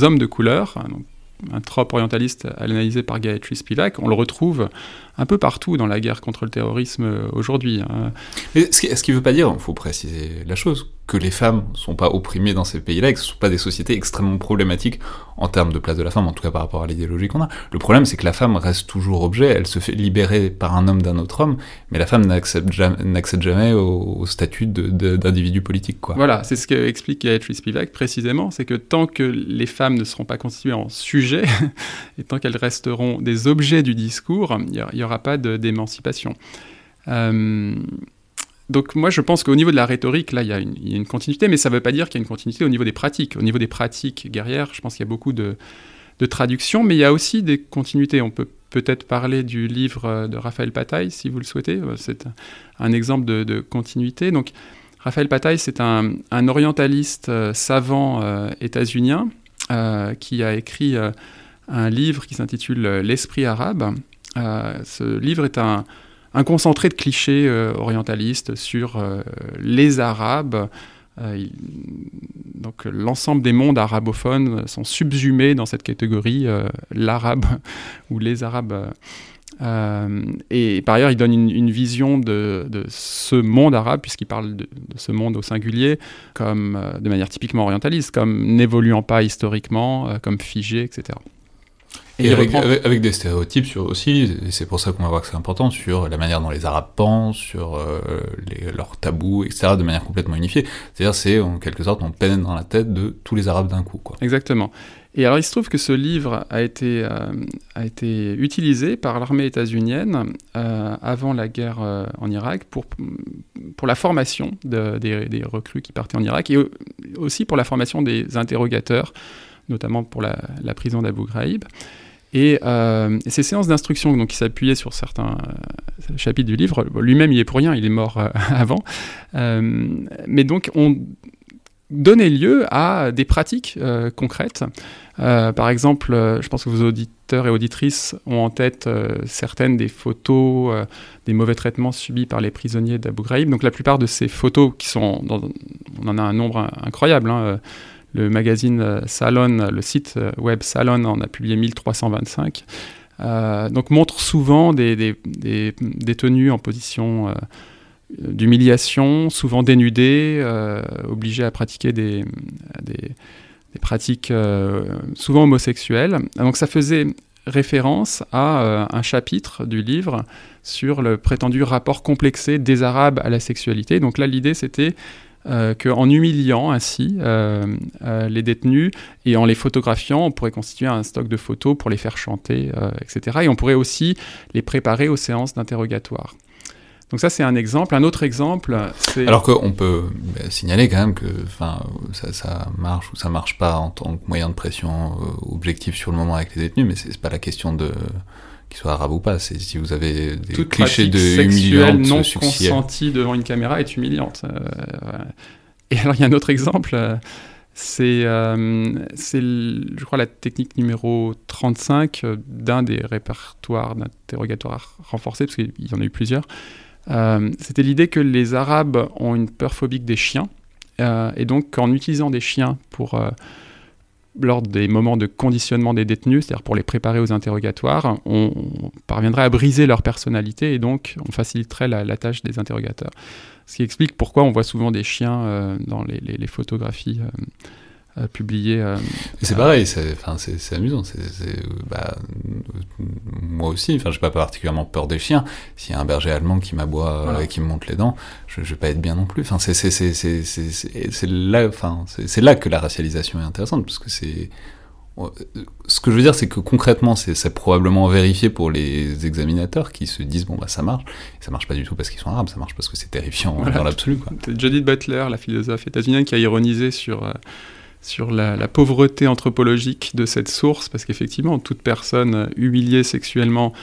hommes de couleur, hein, donc un trope orientaliste analysé par Gayatri Spivak, on le retrouve un peu partout dans la guerre contre le terrorisme aujourd'hui. Hein. Mais ce qui ne veut pas dire, il faut préciser la chose, que les femmes ne sont pas opprimées dans ces pays-là et que ce ne sont pas des sociétés extrêmement problématiques en termes de place de la femme, en tout cas par rapport à l'idéologie qu'on a. Le problème, c'est que la femme reste toujours objet, elle se fait libérer par un homme d'un autre homme, mais la femme n'accède jamais, jamais au, statut d'individu politique. Voilà, c'est ce qu'explique Gayatri Spivak précisément, c'est que tant que les femmes ne seront pas constituées en sujet, et tant qu'elles resteront des objets du discours, il n'y aura pas d'émancipation. Euh, donc moi je pense qu'au niveau de la rhétorique, là il y, a une continuité, mais ça ne veut pas dire qu'il y a une continuité au niveau des pratiques. Au niveau des pratiques guerrières, je pense qu'il y a beaucoup de, traductions, mais il y a aussi des continuités. On peut peut-être parler du livre euh, de Raphaël Pataille, si vous le souhaitez. Euh, c'est un exemple de, continuité. Donc Raphaël Pataille, c'est un, orientaliste euh, savant états-unien qui a écrit un livre qui s'intitule L'esprit arabe. ce livre est un, un concentré de clichés euh, orientalistes sur euh, les Arabes, Euh, donc l'ensemble des mondes arabophones sont subsumés dans cette catégorie l'arabe ou les arabes. et par ailleurs, il donne une, vision de, ce monde arabe, puisqu'il parle de, ce monde au singulier, comme, de manière typiquement orientaliste, comme n'évoluant pas historiquement, comme figé, etc. Et, avec, reprend- avec- avec des stéréotypes sur aussi, et c'est pour ça qu'on va voir que c'est important, sur la manière dont les Arabes pensent, sur euh, les- leurs tabous, etc., de manière complètement unifiée. C'est-à-dire, c'est en quelque sorte, on pénètre dans la tête de tous les Arabes d'un coup. Quoi. Exactement. Et alors, il se trouve que ce livre a été, euh, a été utilisé par l'armée états-unienne euh, avant la guerre euh, en Irak pour, pour la formation de- des, des recrues qui partaient en Irak et au- aussi pour la formation des interrogateurs, notamment pour la, prison d'Abu Ghraib. Et, euh, ces séances d'instruction, donc, qui s'appuyaient sur certains euh, chapitres du livre, lui-même, il est pour rien, il est mort euh, avant. Mais donc, on donnait lieu à des pratiques concrètes. Par exemple, je pense que vos auditeurs et auditrices ont en tête certaines des photos des mauvais traitements subis par les prisonniers d'Abu Ghraib. Donc la plupart de ces photos, qui sont, dans- on en a un nombre in- incroyable. hein, le magazine euh, Salon, le site euh, web Salon en a publié 1325. Euh, donc montre souvent des, des- détenus en position euh, d'humiliation, souvent dénudés, euh, obligés à pratiquer des, pratiques souvent homosexuelles. Donc ça faisait référence à un chapitre du livre sur le prétendu rapport complexé des Arabes à la sexualité. Donc là, l'idée, c'était euh, qu'en humiliant ainsi euh, euh, les détenus et en les photographiant, on pourrait constituer un stock de photos pour les faire chanter, etc. Et on pourrait aussi les préparer aux séances d'interrogatoire. Donc ça, c'est un exemple. Un autre exemple. Alors qu'on peut signaler quand même que ça, ça marche ou ça marche pas en tant que moyen de pression objectif sur le moment avec les détenus, mais c'est pas la question de qu'ils soient arabes ou pas, c'est si vous avez des toute clichés pratique de sexuelle non consentie devant une caméra est humiliante. Euh. Et alors, il y a un autre exemple, euh, c'est, euh, je crois, la technique numéro 35 euh, d'un des répertoires d'interrogatoire renforcés, parce qu'il y en a eu plusieurs. Euh, C'était l'idée que les Arabes ont une peur phobique des chiens, euh, et donc en utilisant des chiens pour... lors des moments de conditionnement des détenus, c'est-à-dire pour les préparer aux interrogatoires, on, parviendrait à briser leur personnalité et donc on faciliterait la, tâche des interrogateurs. Ce qui explique pourquoi on voit souvent des chiens euh, dans les photographies euh, euh, publiées. euh, c'est Ah. pareil, c'est amusant. euh, bah, euh, moi aussi, enfin, j'ai pas particulièrement peur des chiens. S'il y a un berger allemand qui m'aboie euh, Voilà. et qui me monte les dents, je, je vais pas être bien non plus. Enfin, c'est là, enfin, c'est c'est là que la racialisation est intéressante parce que c'est euh, ce que je veux dire, c'est que concrètement, c'est probablement vérifié pour les examinateurs qui se disent bon bah ça marche. Ça marche pas du tout parce qu'ils sont arabes, ça marche parce que c'est terrifiant Voilà. dans l'absolu Judith Butler, la philosophe états-unienne, qui a ironisé sur, euh, sur la, pauvreté anthropologique de cette source, parce qu'effectivement, toute personne humiliée sexuellement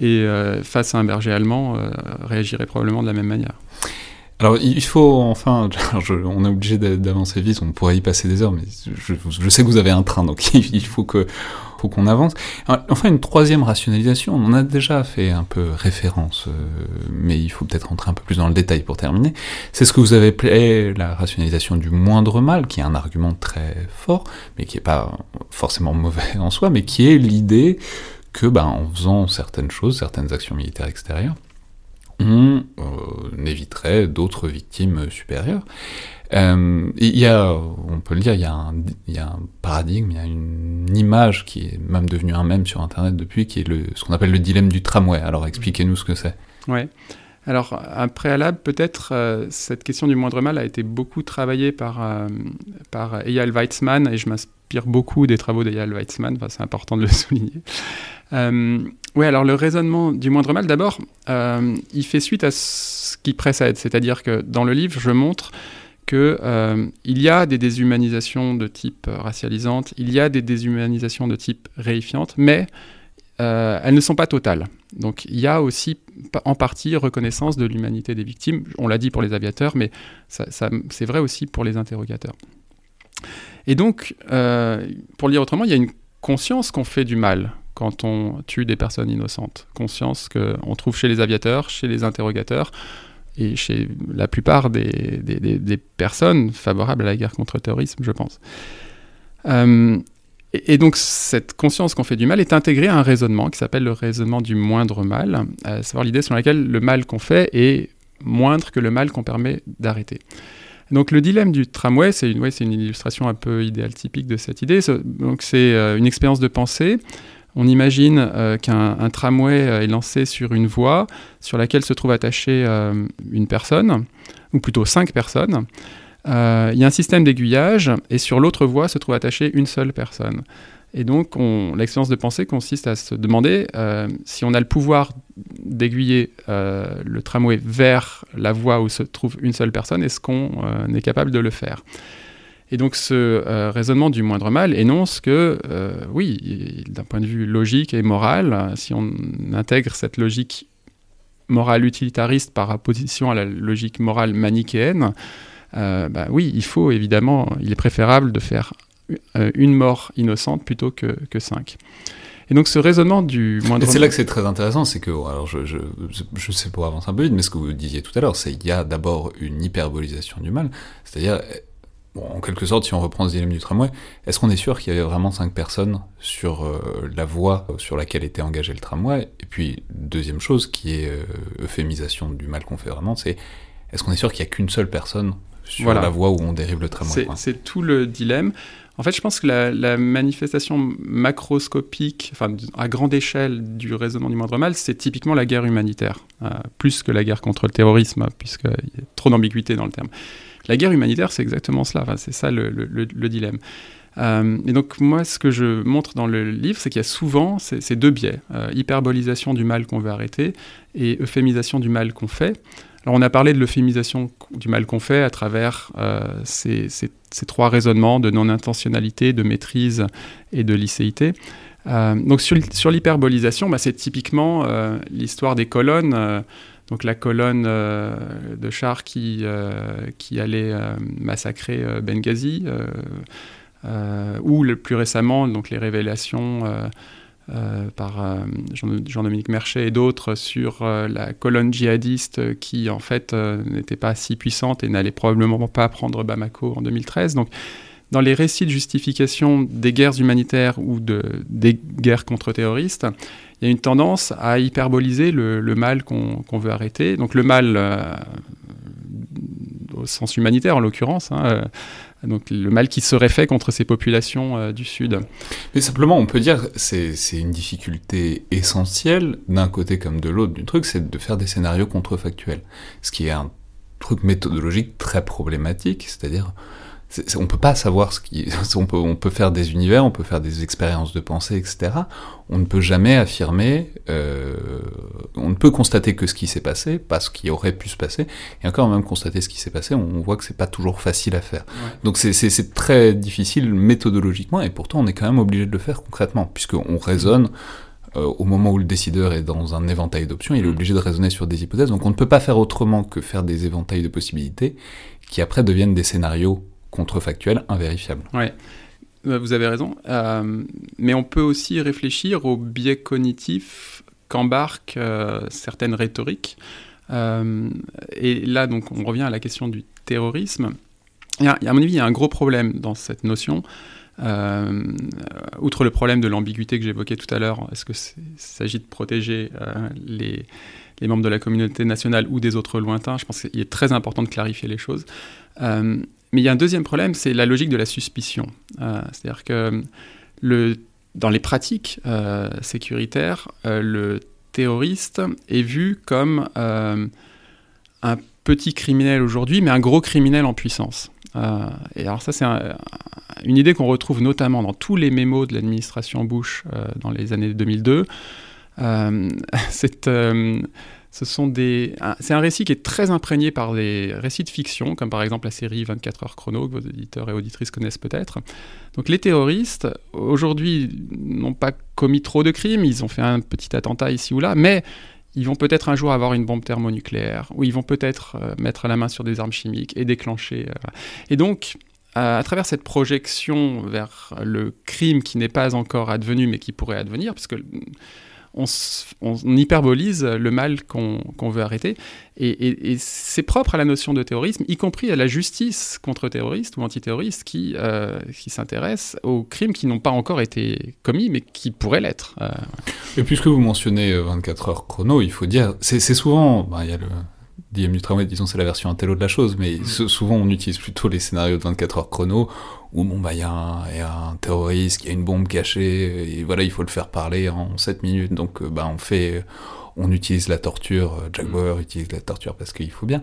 et euh, face à un berger allemand euh, réagirait probablement de la même manière. Alors il faut enfin, on est obligé d'a- d'avancer vite, on pourrait y passer des heures, mais je sais que vous avez un train, donc il faut que faut qu'on avance. Enfin une troisième rationalisation, on en a déjà fait un peu référence, euh, mais il faut peut-être rentrer un peu plus dans le détail pour terminer. C'est ce que vous avez appelé la rationalisation du moindre mal, qui est un argument très fort, mais qui est pas forcément mauvais en soi, mais qui est l'idée que, ben, en faisant certaines choses, certaines actions militaires extérieures, on euh, éviterait d'autres victimes supérieures. Euh, y a, on peut le dire, il y, a un, paradigme, il y a une image qui est même devenue un mème sur Internet depuis, qui est le, ce qu'on appelle le dilemme du tramway. Alors expliquez-nous ce que c'est. Ouais. Alors, un préalable, peut-être, euh, cette question du moindre mal a été beaucoup travaillée par, euh, par Eyal Weizmann, et je m'inspire beaucoup des travaux d'Eyal Weizmann, enfin, c'est important de le souligner. Oui, alors le raisonnement du moindre mal, d'abord, il fait suite à ce qui précède, c'est-à-dire que dans le livre, je montre que euh, il y a des déshumanisations de type euh, racialisante, il y a des déshumanisations de type réifiante, mais euh, elles ne sont pas totales. Donc il y a aussi en partie reconnaissance de l'humanité des victimes. On l'a dit pour les aviateurs, mais c'est vrai aussi pour les interrogateurs. Et donc, euh, pour le dire autrement, il y a une conscience qu'on fait du mal quand on tue des personnes innocentes. Conscience qu'on trouve chez les aviateurs, chez les interrogateurs. Et chez la plupart des, personnes favorables à la guerre contre le terrorisme, je pense. Euh, et, donc cette conscience qu'on fait du mal est intégrée à un raisonnement qui s'appelle le raisonnement du moindre mal, à savoir l'idée selon laquelle le mal qu'on fait est moindre que le mal qu'on permet d'arrêter. Donc le dilemme du tramway, c'est une illustration un peu idéale typique de cette idée. Donc c'est euh, une expérience de pensée. On imagine euh, qu'un tramway euh, est lancé sur une voie sur laquelle se trouve attachée une personne, ou plutôt cinq personnes. Il y a un système d'aiguillage et sur l'autre voie se trouve attachée une seule personne. Et donc, l'expérience de pensée consiste à se demander euh, si on a le pouvoir d'aiguiller euh, le tramway vers la voie où se trouve une seule personne, est-ce qu'on euh, est capable de le faire? Et donc, ce raisonnement du moindre mal énonce que, oui, d'un point de vue logique et moral, si on intègre cette logique morale utilitariste par opposition à la logique morale manichéenne, bah oui, il faut évidemment, il est préférable de faire euh, une mort innocente plutôt que, que cinq. Et donc ce raisonnement du moindre... c'est là que c'est très intéressant, c'est que, alors je, je, je, sais pour avancer un peu vite, mais ce que vous disiez tout à l'heure, c'est qu'il y a d'abord une hyperbolisation du mal, c'est-à-dire, bon, en quelque sorte, si on reprend ce dilemme du tramway, est-ce qu'on est sûr qu'il y avait vraiment cinq personnes sur euh, la voie sur laquelle était engagé le tramway? Et puis, deuxième chose, qui est euh, euphémisation du mal qu'on fait vraiment, c'est est-ce qu'on est sûr qu'il n'y a qu'une seule personne sur la voie où on dérive le tramway C'est tout le dilemme. En fait, je pense que la, manifestation macroscopique, enfin à grande échelle du raisonnement du moindre mal, c'est typiquement la guerre humanitaire, euh, plus que la guerre contre le terrorisme, puisqu'il y a trop d'ambiguïté dans le terme. La guerre humanitaire, c'est exactement cela, c'est ça le, dilemme. Euh, et donc moi, ce que je montre dans le livre, c'est qu'il y a souvent ces, deux biais, euh, hyperbolisation du mal qu'on veut arrêter et euphémisation du mal qu'on fait. Alors on a parlé de l'euphémisation du mal qu'on fait à travers euh, ces, trois raisonnements de non-intentionnalité, de maîtrise et de licéité. Donc sur, l'hyperbolisation, bah, c'est typiquement l'histoire des colonnes. Donc la colonne de chars qui, qui allait massacrer Benghazi, ou le plus récemment donc les révélations euh, par euh, Jean-Dominique Merchet et d'autres sur euh, la colonne djihadiste qui en fait n'était pas si puissante et n'allait probablement pas prendre Bamako en 2013. Donc dans les récits de justification des guerres humanitaires ou de, des guerres contre terroristes, il y a une tendance à hyperboliser le, mal qu'on veut arrêter. Donc le mal, au sens humanitaire en l'occurrence, hein, donc le mal qui serait fait contre ces populations euh, du Sud. Mais simplement, on peut dire c'est c'est une difficulté essentielle d'un côté comme de l'autre du truc, c'est de faire des scénarios contrefactuels, ce qui est un truc méthodologique très problématique, c'est-à-dire on peut pas savoir ce qui, on peut, on peut faire des univers, on peut faire des expériences de pensée, etc. On ne peut jamais affirmer, euh, on ne peut constater que ce qui s'est passé, pas ce qui aurait pu se passer, et encore même constater ce qui s'est passé, on voit que c'est pas toujours facile à faire. Donc c'est très difficile méthodologiquement, et pourtant on est quand même obligé de le faire concrètement, puisqu'on raisonne euh, au moment où le décideur est dans un éventail d'options, il est obligé de raisonner sur des hypothèses, donc on ne peut pas faire autrement que faire des éventails de possibilités qui après deviennent des scénarios contrefactuel, invérifiable. Ouais. Euh, vous avez raison. Euh, mais on peut aussi réfléchir aux biais cognitifs qu'embarquent euh, certaines rhétoriques. et là, donc, on revient à la question du terrorisme. A, à mon avis, il y a un gros problème dans cette notion. outre le problème de l'ambiguïté que j'évoquais tout à l'heure, est-ce qu'il s'agit de protéger les, membres de la communauté nationale ou des autres lointains? Je pense qu'il est très important de clarifier les choses. Mais il y a un deuxième problème, c'est la logique de la suspicion. Euh, c'est-à-dire que dans les pratiques euh, sécuritaires, euh, le terroriste est vu comme un petit criminel aujourd'hui, mais un gros criminel en puissance. et alors ça, c'est une idée qu'on retrouve notamment dans tous les mémos de l'administration Bush dans les années 2002. c'est ce sont des, c'est un récit qui est très imprégné par des récits de fiction, comme par exemple la série 24 heures chrono que vos auditeurs et auditrices connaissent peut-être. Donc les terroristes, aujourd'hui, n'ont pas commis trop de crimes, ils ont fait un petit attentat ici ou là, mais ils vont peut-être un jour avoir une bombe thermonucléaire, ou ils vont peut-être euh, mettre la main sur des armes chimiques et déclencher. Euh, et donc, à travers cette projection vers le crime qui n'est pas encore advenu, mais qui pourrait advenir, parce on, hyperbolise le mal qu'on veut arrêter. Et, c'est propre à la notion de terrorisme, y compris à la justice contre-terroriste ou antiterroriste qui, euh, qui s'intéresse aux crimes qui n'ont pas encore été commis, mais qui pourraient l'être. Euh, et puisque vous mentionnez 24 heures chrono, il faut dire, c'est souvent, bah, il y a le DM du tramway, disons c'est la version intello de la chose, mais mm. souvent on utilise plutôt les scénarios de 24 heures chrono, où bon bah il y, a un terroriste, il y a une bombe cachée, et voilà il faut le faire parler en 7 minutes, donc euh, bah on fait, on utilise la torture, euh, Jack mm. Bauer utilise la torture parce qu'il faut bien.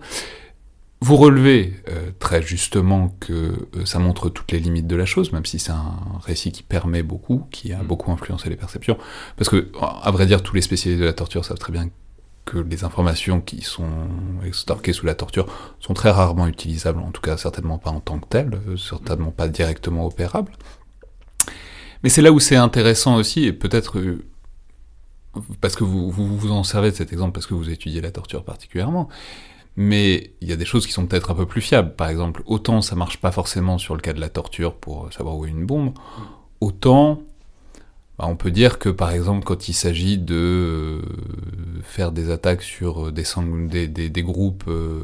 Vous relevez euh, très justement que ça montre toutes les limites de la chose, même si c'est un récit qui permet beaucoup, qui a mm. beaucoup influencé les perceptions. Parce que, à vrai dire, tous les spécialistes de la torture savent très bien que les informations qui sont stockées sous la torture sont très rarement utilisables, en tout cas certainement pas en tant que telles, euh, certainement pas directement opérables. Mais c'est là où c'est intéressant aussi, et peut-être euh, parce que vous, vous, en servez de cet exemple parce que vous étudiez la torture particulièrement, mais il y a des choses qui sont peut-être un peu plus fiables. Par exemple, autant ça marche pas forcément sur le cas de la torture pour savoir où est une bombe, autant on peut dire que par exemple quand il s'agit de euh, faire des attaques sur des, des, groupes, euh,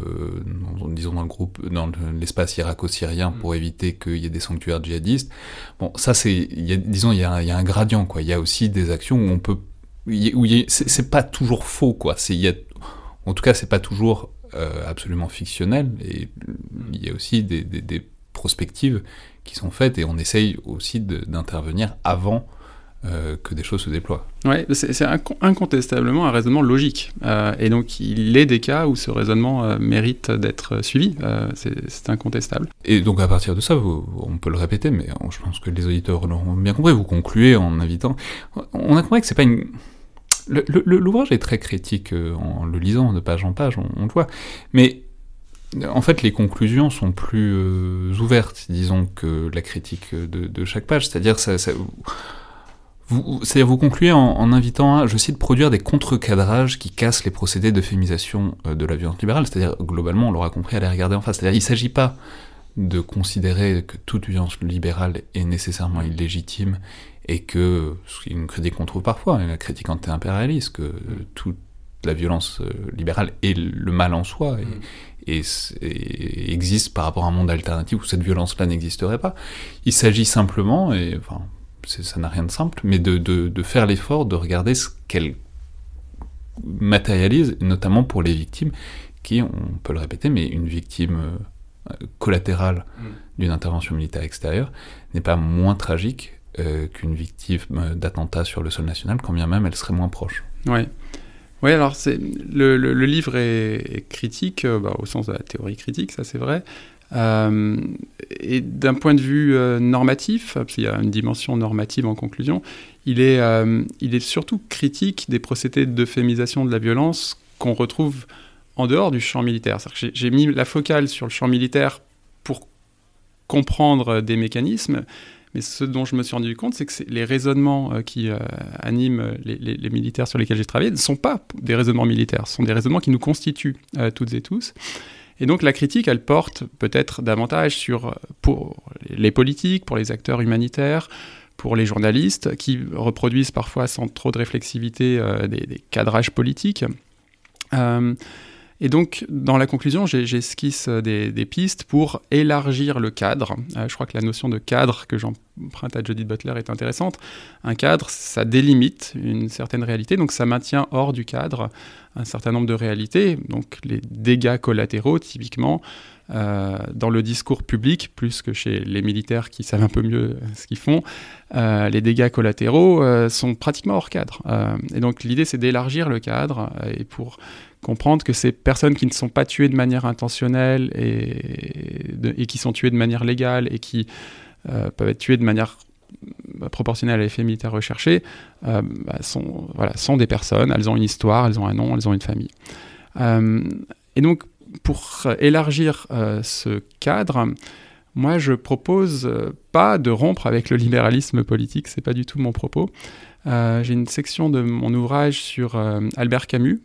disons dans le groupe, dans l'espace irako-syrien pour mm. éviter qu'il y ait des sanctuaires djihadistes, bon ça c'est, disons il y, a un, il y, a un gradient quoi, il y a aussi des actions où on peut, où c'est pas toujours faux quoi, c'est, il y a, en tout cas c'est pas toujours euh, absolument fictionnel et il y a aussi des, des, prospectives qui sont faites et on essaye aussi d'intervenir avant euh, que des choses se déploient. Oui, c'est incontestablement un raisonnement logique. Euh, et donc, il est des cas où ce raisonnement euh, mérite d'être suivi. c'est incontestable. Et donc, à partir de ça, on peut le répéter, mais je pense que les auditeurs l'auront bien compris. Vous concluez en invitant. On a compris que c'est pas une. L'ouvrage est très critique en le lisant de page en page, on, le voit. Mais en fait, les conclusions sont plus ouvertes, disons, que la critique de, chaque page. C'est-à-dire, ça, ça vous, c'est-à-dire vous concluez en, invitant à, je cite, produire des contre-cadrages qui cassent les procédés de féminisation euh, de la violence libérale, c'est-à-dire globalement, on l'aura compris, à les regarder en face. C'est-à-dire il ne s'agit pas de considérer que toute violence libérale est nécessairement illégitime et que, une critique qu'on trouve parfois, la critique anti-impérialiste, que toute la violence euh, libérale est le mal en soi et, et, existe par rapport à un monde alternatif où cette violence-là n'existerait pas. Il s'agit simplement, et enfin, ça n'a rien de simple, mais de, de, faire l'effort de regarder ce qu'elle matérialise, notamment pour les victimes, qui, on peut le répéter, mais une victime euh, collatérale mm. d'une intervention militaire extérieure n'est pas moins tragique euh, qu'une victime d'attentat sur le sol national, quand bien même elle serait moins proche. Oui. Oui, alors le, le, le, livre est, critique, euh, bah, au sens de la théorie critique, ça c'est vrai, euh, et d'un point de vue euh, normatif, parce qu'il y a une dimension normative en conclusion, il est, euh, il est surtout critique des procédés d'euphémisation de la violence qu'on retrouve en dehors du champ militaire. J'ai mis la focale sur le champ militaire pour comprendre des mécanismes, mais ce dont je me suis rendu compte, c'est que les raisonnements qui animent les, les, militaires sur lesquels j'ai travaillé ne sont pas des raisonnements militaires, ce sont des raisonnements qui nous constituent toutes et tous. Et donc la critique, elle porte peut-être davantage sur pour les politiques, pour les acteurs humanitaires, pour les journalistes qui reproduisent parfois sans trop de réflexivité euh, des, cadrages politiques. Euh, et donc, dans la conclusion, j'esquisse des, pistes pour élargir le cadre. Euh, je crois que la notion de cadre que j'emprunte à Judith Butler est intéressante. Un cadre, ça délimite une certaine réalité, donc ça maintient hors du cadre un certain nombre de réalités. Donc, les dégâts collatéraux, typiquement, euh, dans le discours public, plus que chez les militaires qui savent un peu mieux ce qu'ils font, euh, les dégâts collatéraux sont pratiquement hors cadre. et donc l'idée, c'est d'élargir le cadre et pour comprendre que ces personnes qui ne sont pas tuées de manière intentionnelle et, qui sont tuées de manière légale et qui euh, peuvent être tuées de manière proportionnelle à l'effet militaire recherché, euh, bah, sont, voilà, sont des personnes, elles ont une histoire, elles ont un nom, elles ont une famille. Euh, et donc, pour élargir ce cadre, moi, je propose pas de rompre avec le libéralisme politique, c'est pas du tout mon propos. J'ai une section de mon ouvrage sur Albert Camus,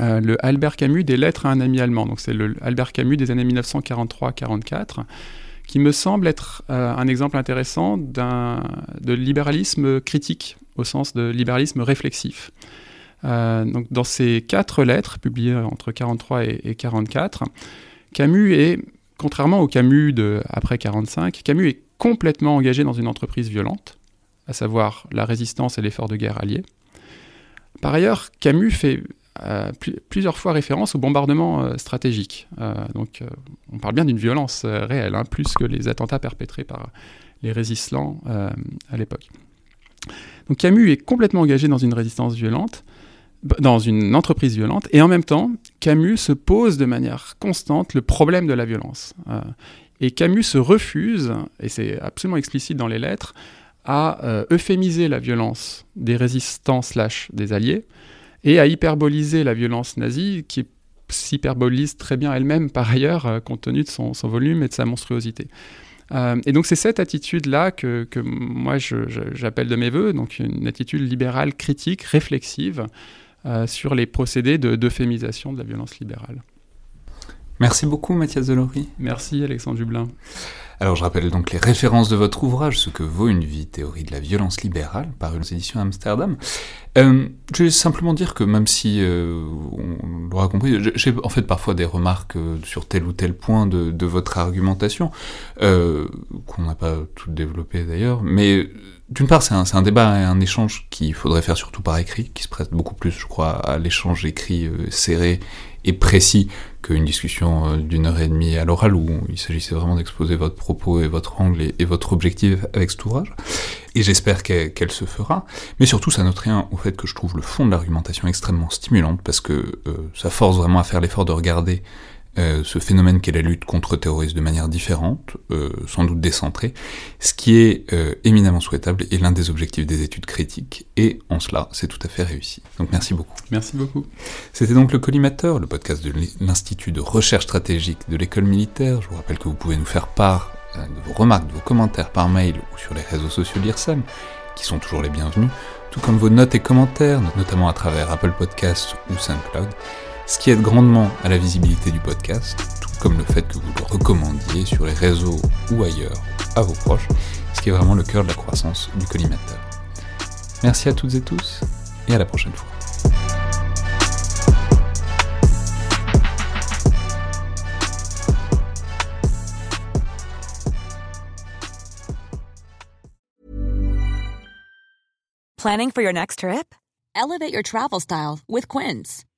euh, le Albert Camus des lettres à un ami allemand. Donc c'est le Albert Camus des années 1943-44 qui me semble être un exemple intéressant de libéralisme critique, au sens de libéralisme réflexif. donc dans ces quatre lettres, publiées entre 43 et, et 44, Camus est, contrairement au Camus de après 45, Camus est complètement engagé dans une entreprise violente, à savoir la résistance et l'effort de guerre alliés. Par ailleurs, Camus fait euh, plusieurs fois référence au bombardement euh, stratégique. Euh, donc, on parle bien d'une violence réelle, hein, plus que les attentats perpétrés par les résistants à l'époque. Donc, Camus est complètement engagé dans une résistance violente, dans une entreprise violente, et en même temps, Camus se pose de manière constante le problème de la violence. et Camus se refuse, et c'est absolument explicite dans les lettres, à euphémiser la violence des résistants slash des alliés, et à hyperboliser la violence nazie, qui s'hyperbolise très bien elle-même par ailleurs, euh, compte tenu de son, volume et de sa monstruosité. Euh, et donc c'est cette attitude-là que, que, moi j'appelle de mes voeux, donc une attitude libérale critique, réflexive euh, sur les procédés d'euphémisation de, de la violence libérale. Merci beaucoup Mathias Delory. Merci Alexandre Dublin. Alors je rappelle donc les références de votre ouvrage, Ce que vaut une vie, théorie de la violence libérale, paru aux éditions Amsterdam. Euh, je vais simplement dire que même si euh, on l'aura compris, j'ai en fait parfois des remarques euh, sur tel ou tel point de, de votre argumentation, euh, qu'on n'a pas tout développé d'ailleurs, mais d'une part c'est un, un, débat et un échange qu'il faudrait faire surtout par écrit, qui se prête beaucoup plus, je crois, à l'échange écrit euh, serré et précis qu'une discussion euh, d'une heure et demie à l'oral où il s'agissait vraiment d'exposer votre propos et votre angle et, votre objectif avec cet ouvrage. Et j'espère qu'elle se fera. Mais surtout, ça note rien au fait que je trouve le fond de l'argumentation extrêmement stimulante parce que euh, ça force vraiment à faire l'effort de regarder euh, ce phénomène qu'est la lutte contre le terrorisme de manière différente, euh, sans doute décentrée, ce qui est euh, éminemment souhaitable et l'un des objectifs des études critiques, et en cela, c'est tout à fait réussi. Donc merci beaucoup. Merci beaucoup. C'était donc le Collimateur, le podcast de l'Institut de recherche stratégique de l'école militaire. Je vous rappelle que vous pouvez nous faire part de vos remarques, de vos commentaires par mail ou sur les réseaux sociaux d'IRSAM, qui sont toujours les bienvenus, tout comme vos notes et commentaires, notamment à travers Apple Podcasts ou SoundCloud ce qui aide grandement à la visibilité du podcast, tout comme le fait que vous le recommandiez sur les réseaux ou ailleurs à vos proches, ce qui est vraiment le cœur de la croissance du collimateur. Merci à toutes et tous, et à la prochaine fois. Planning for your next trip? Elevate your travel style with Quince.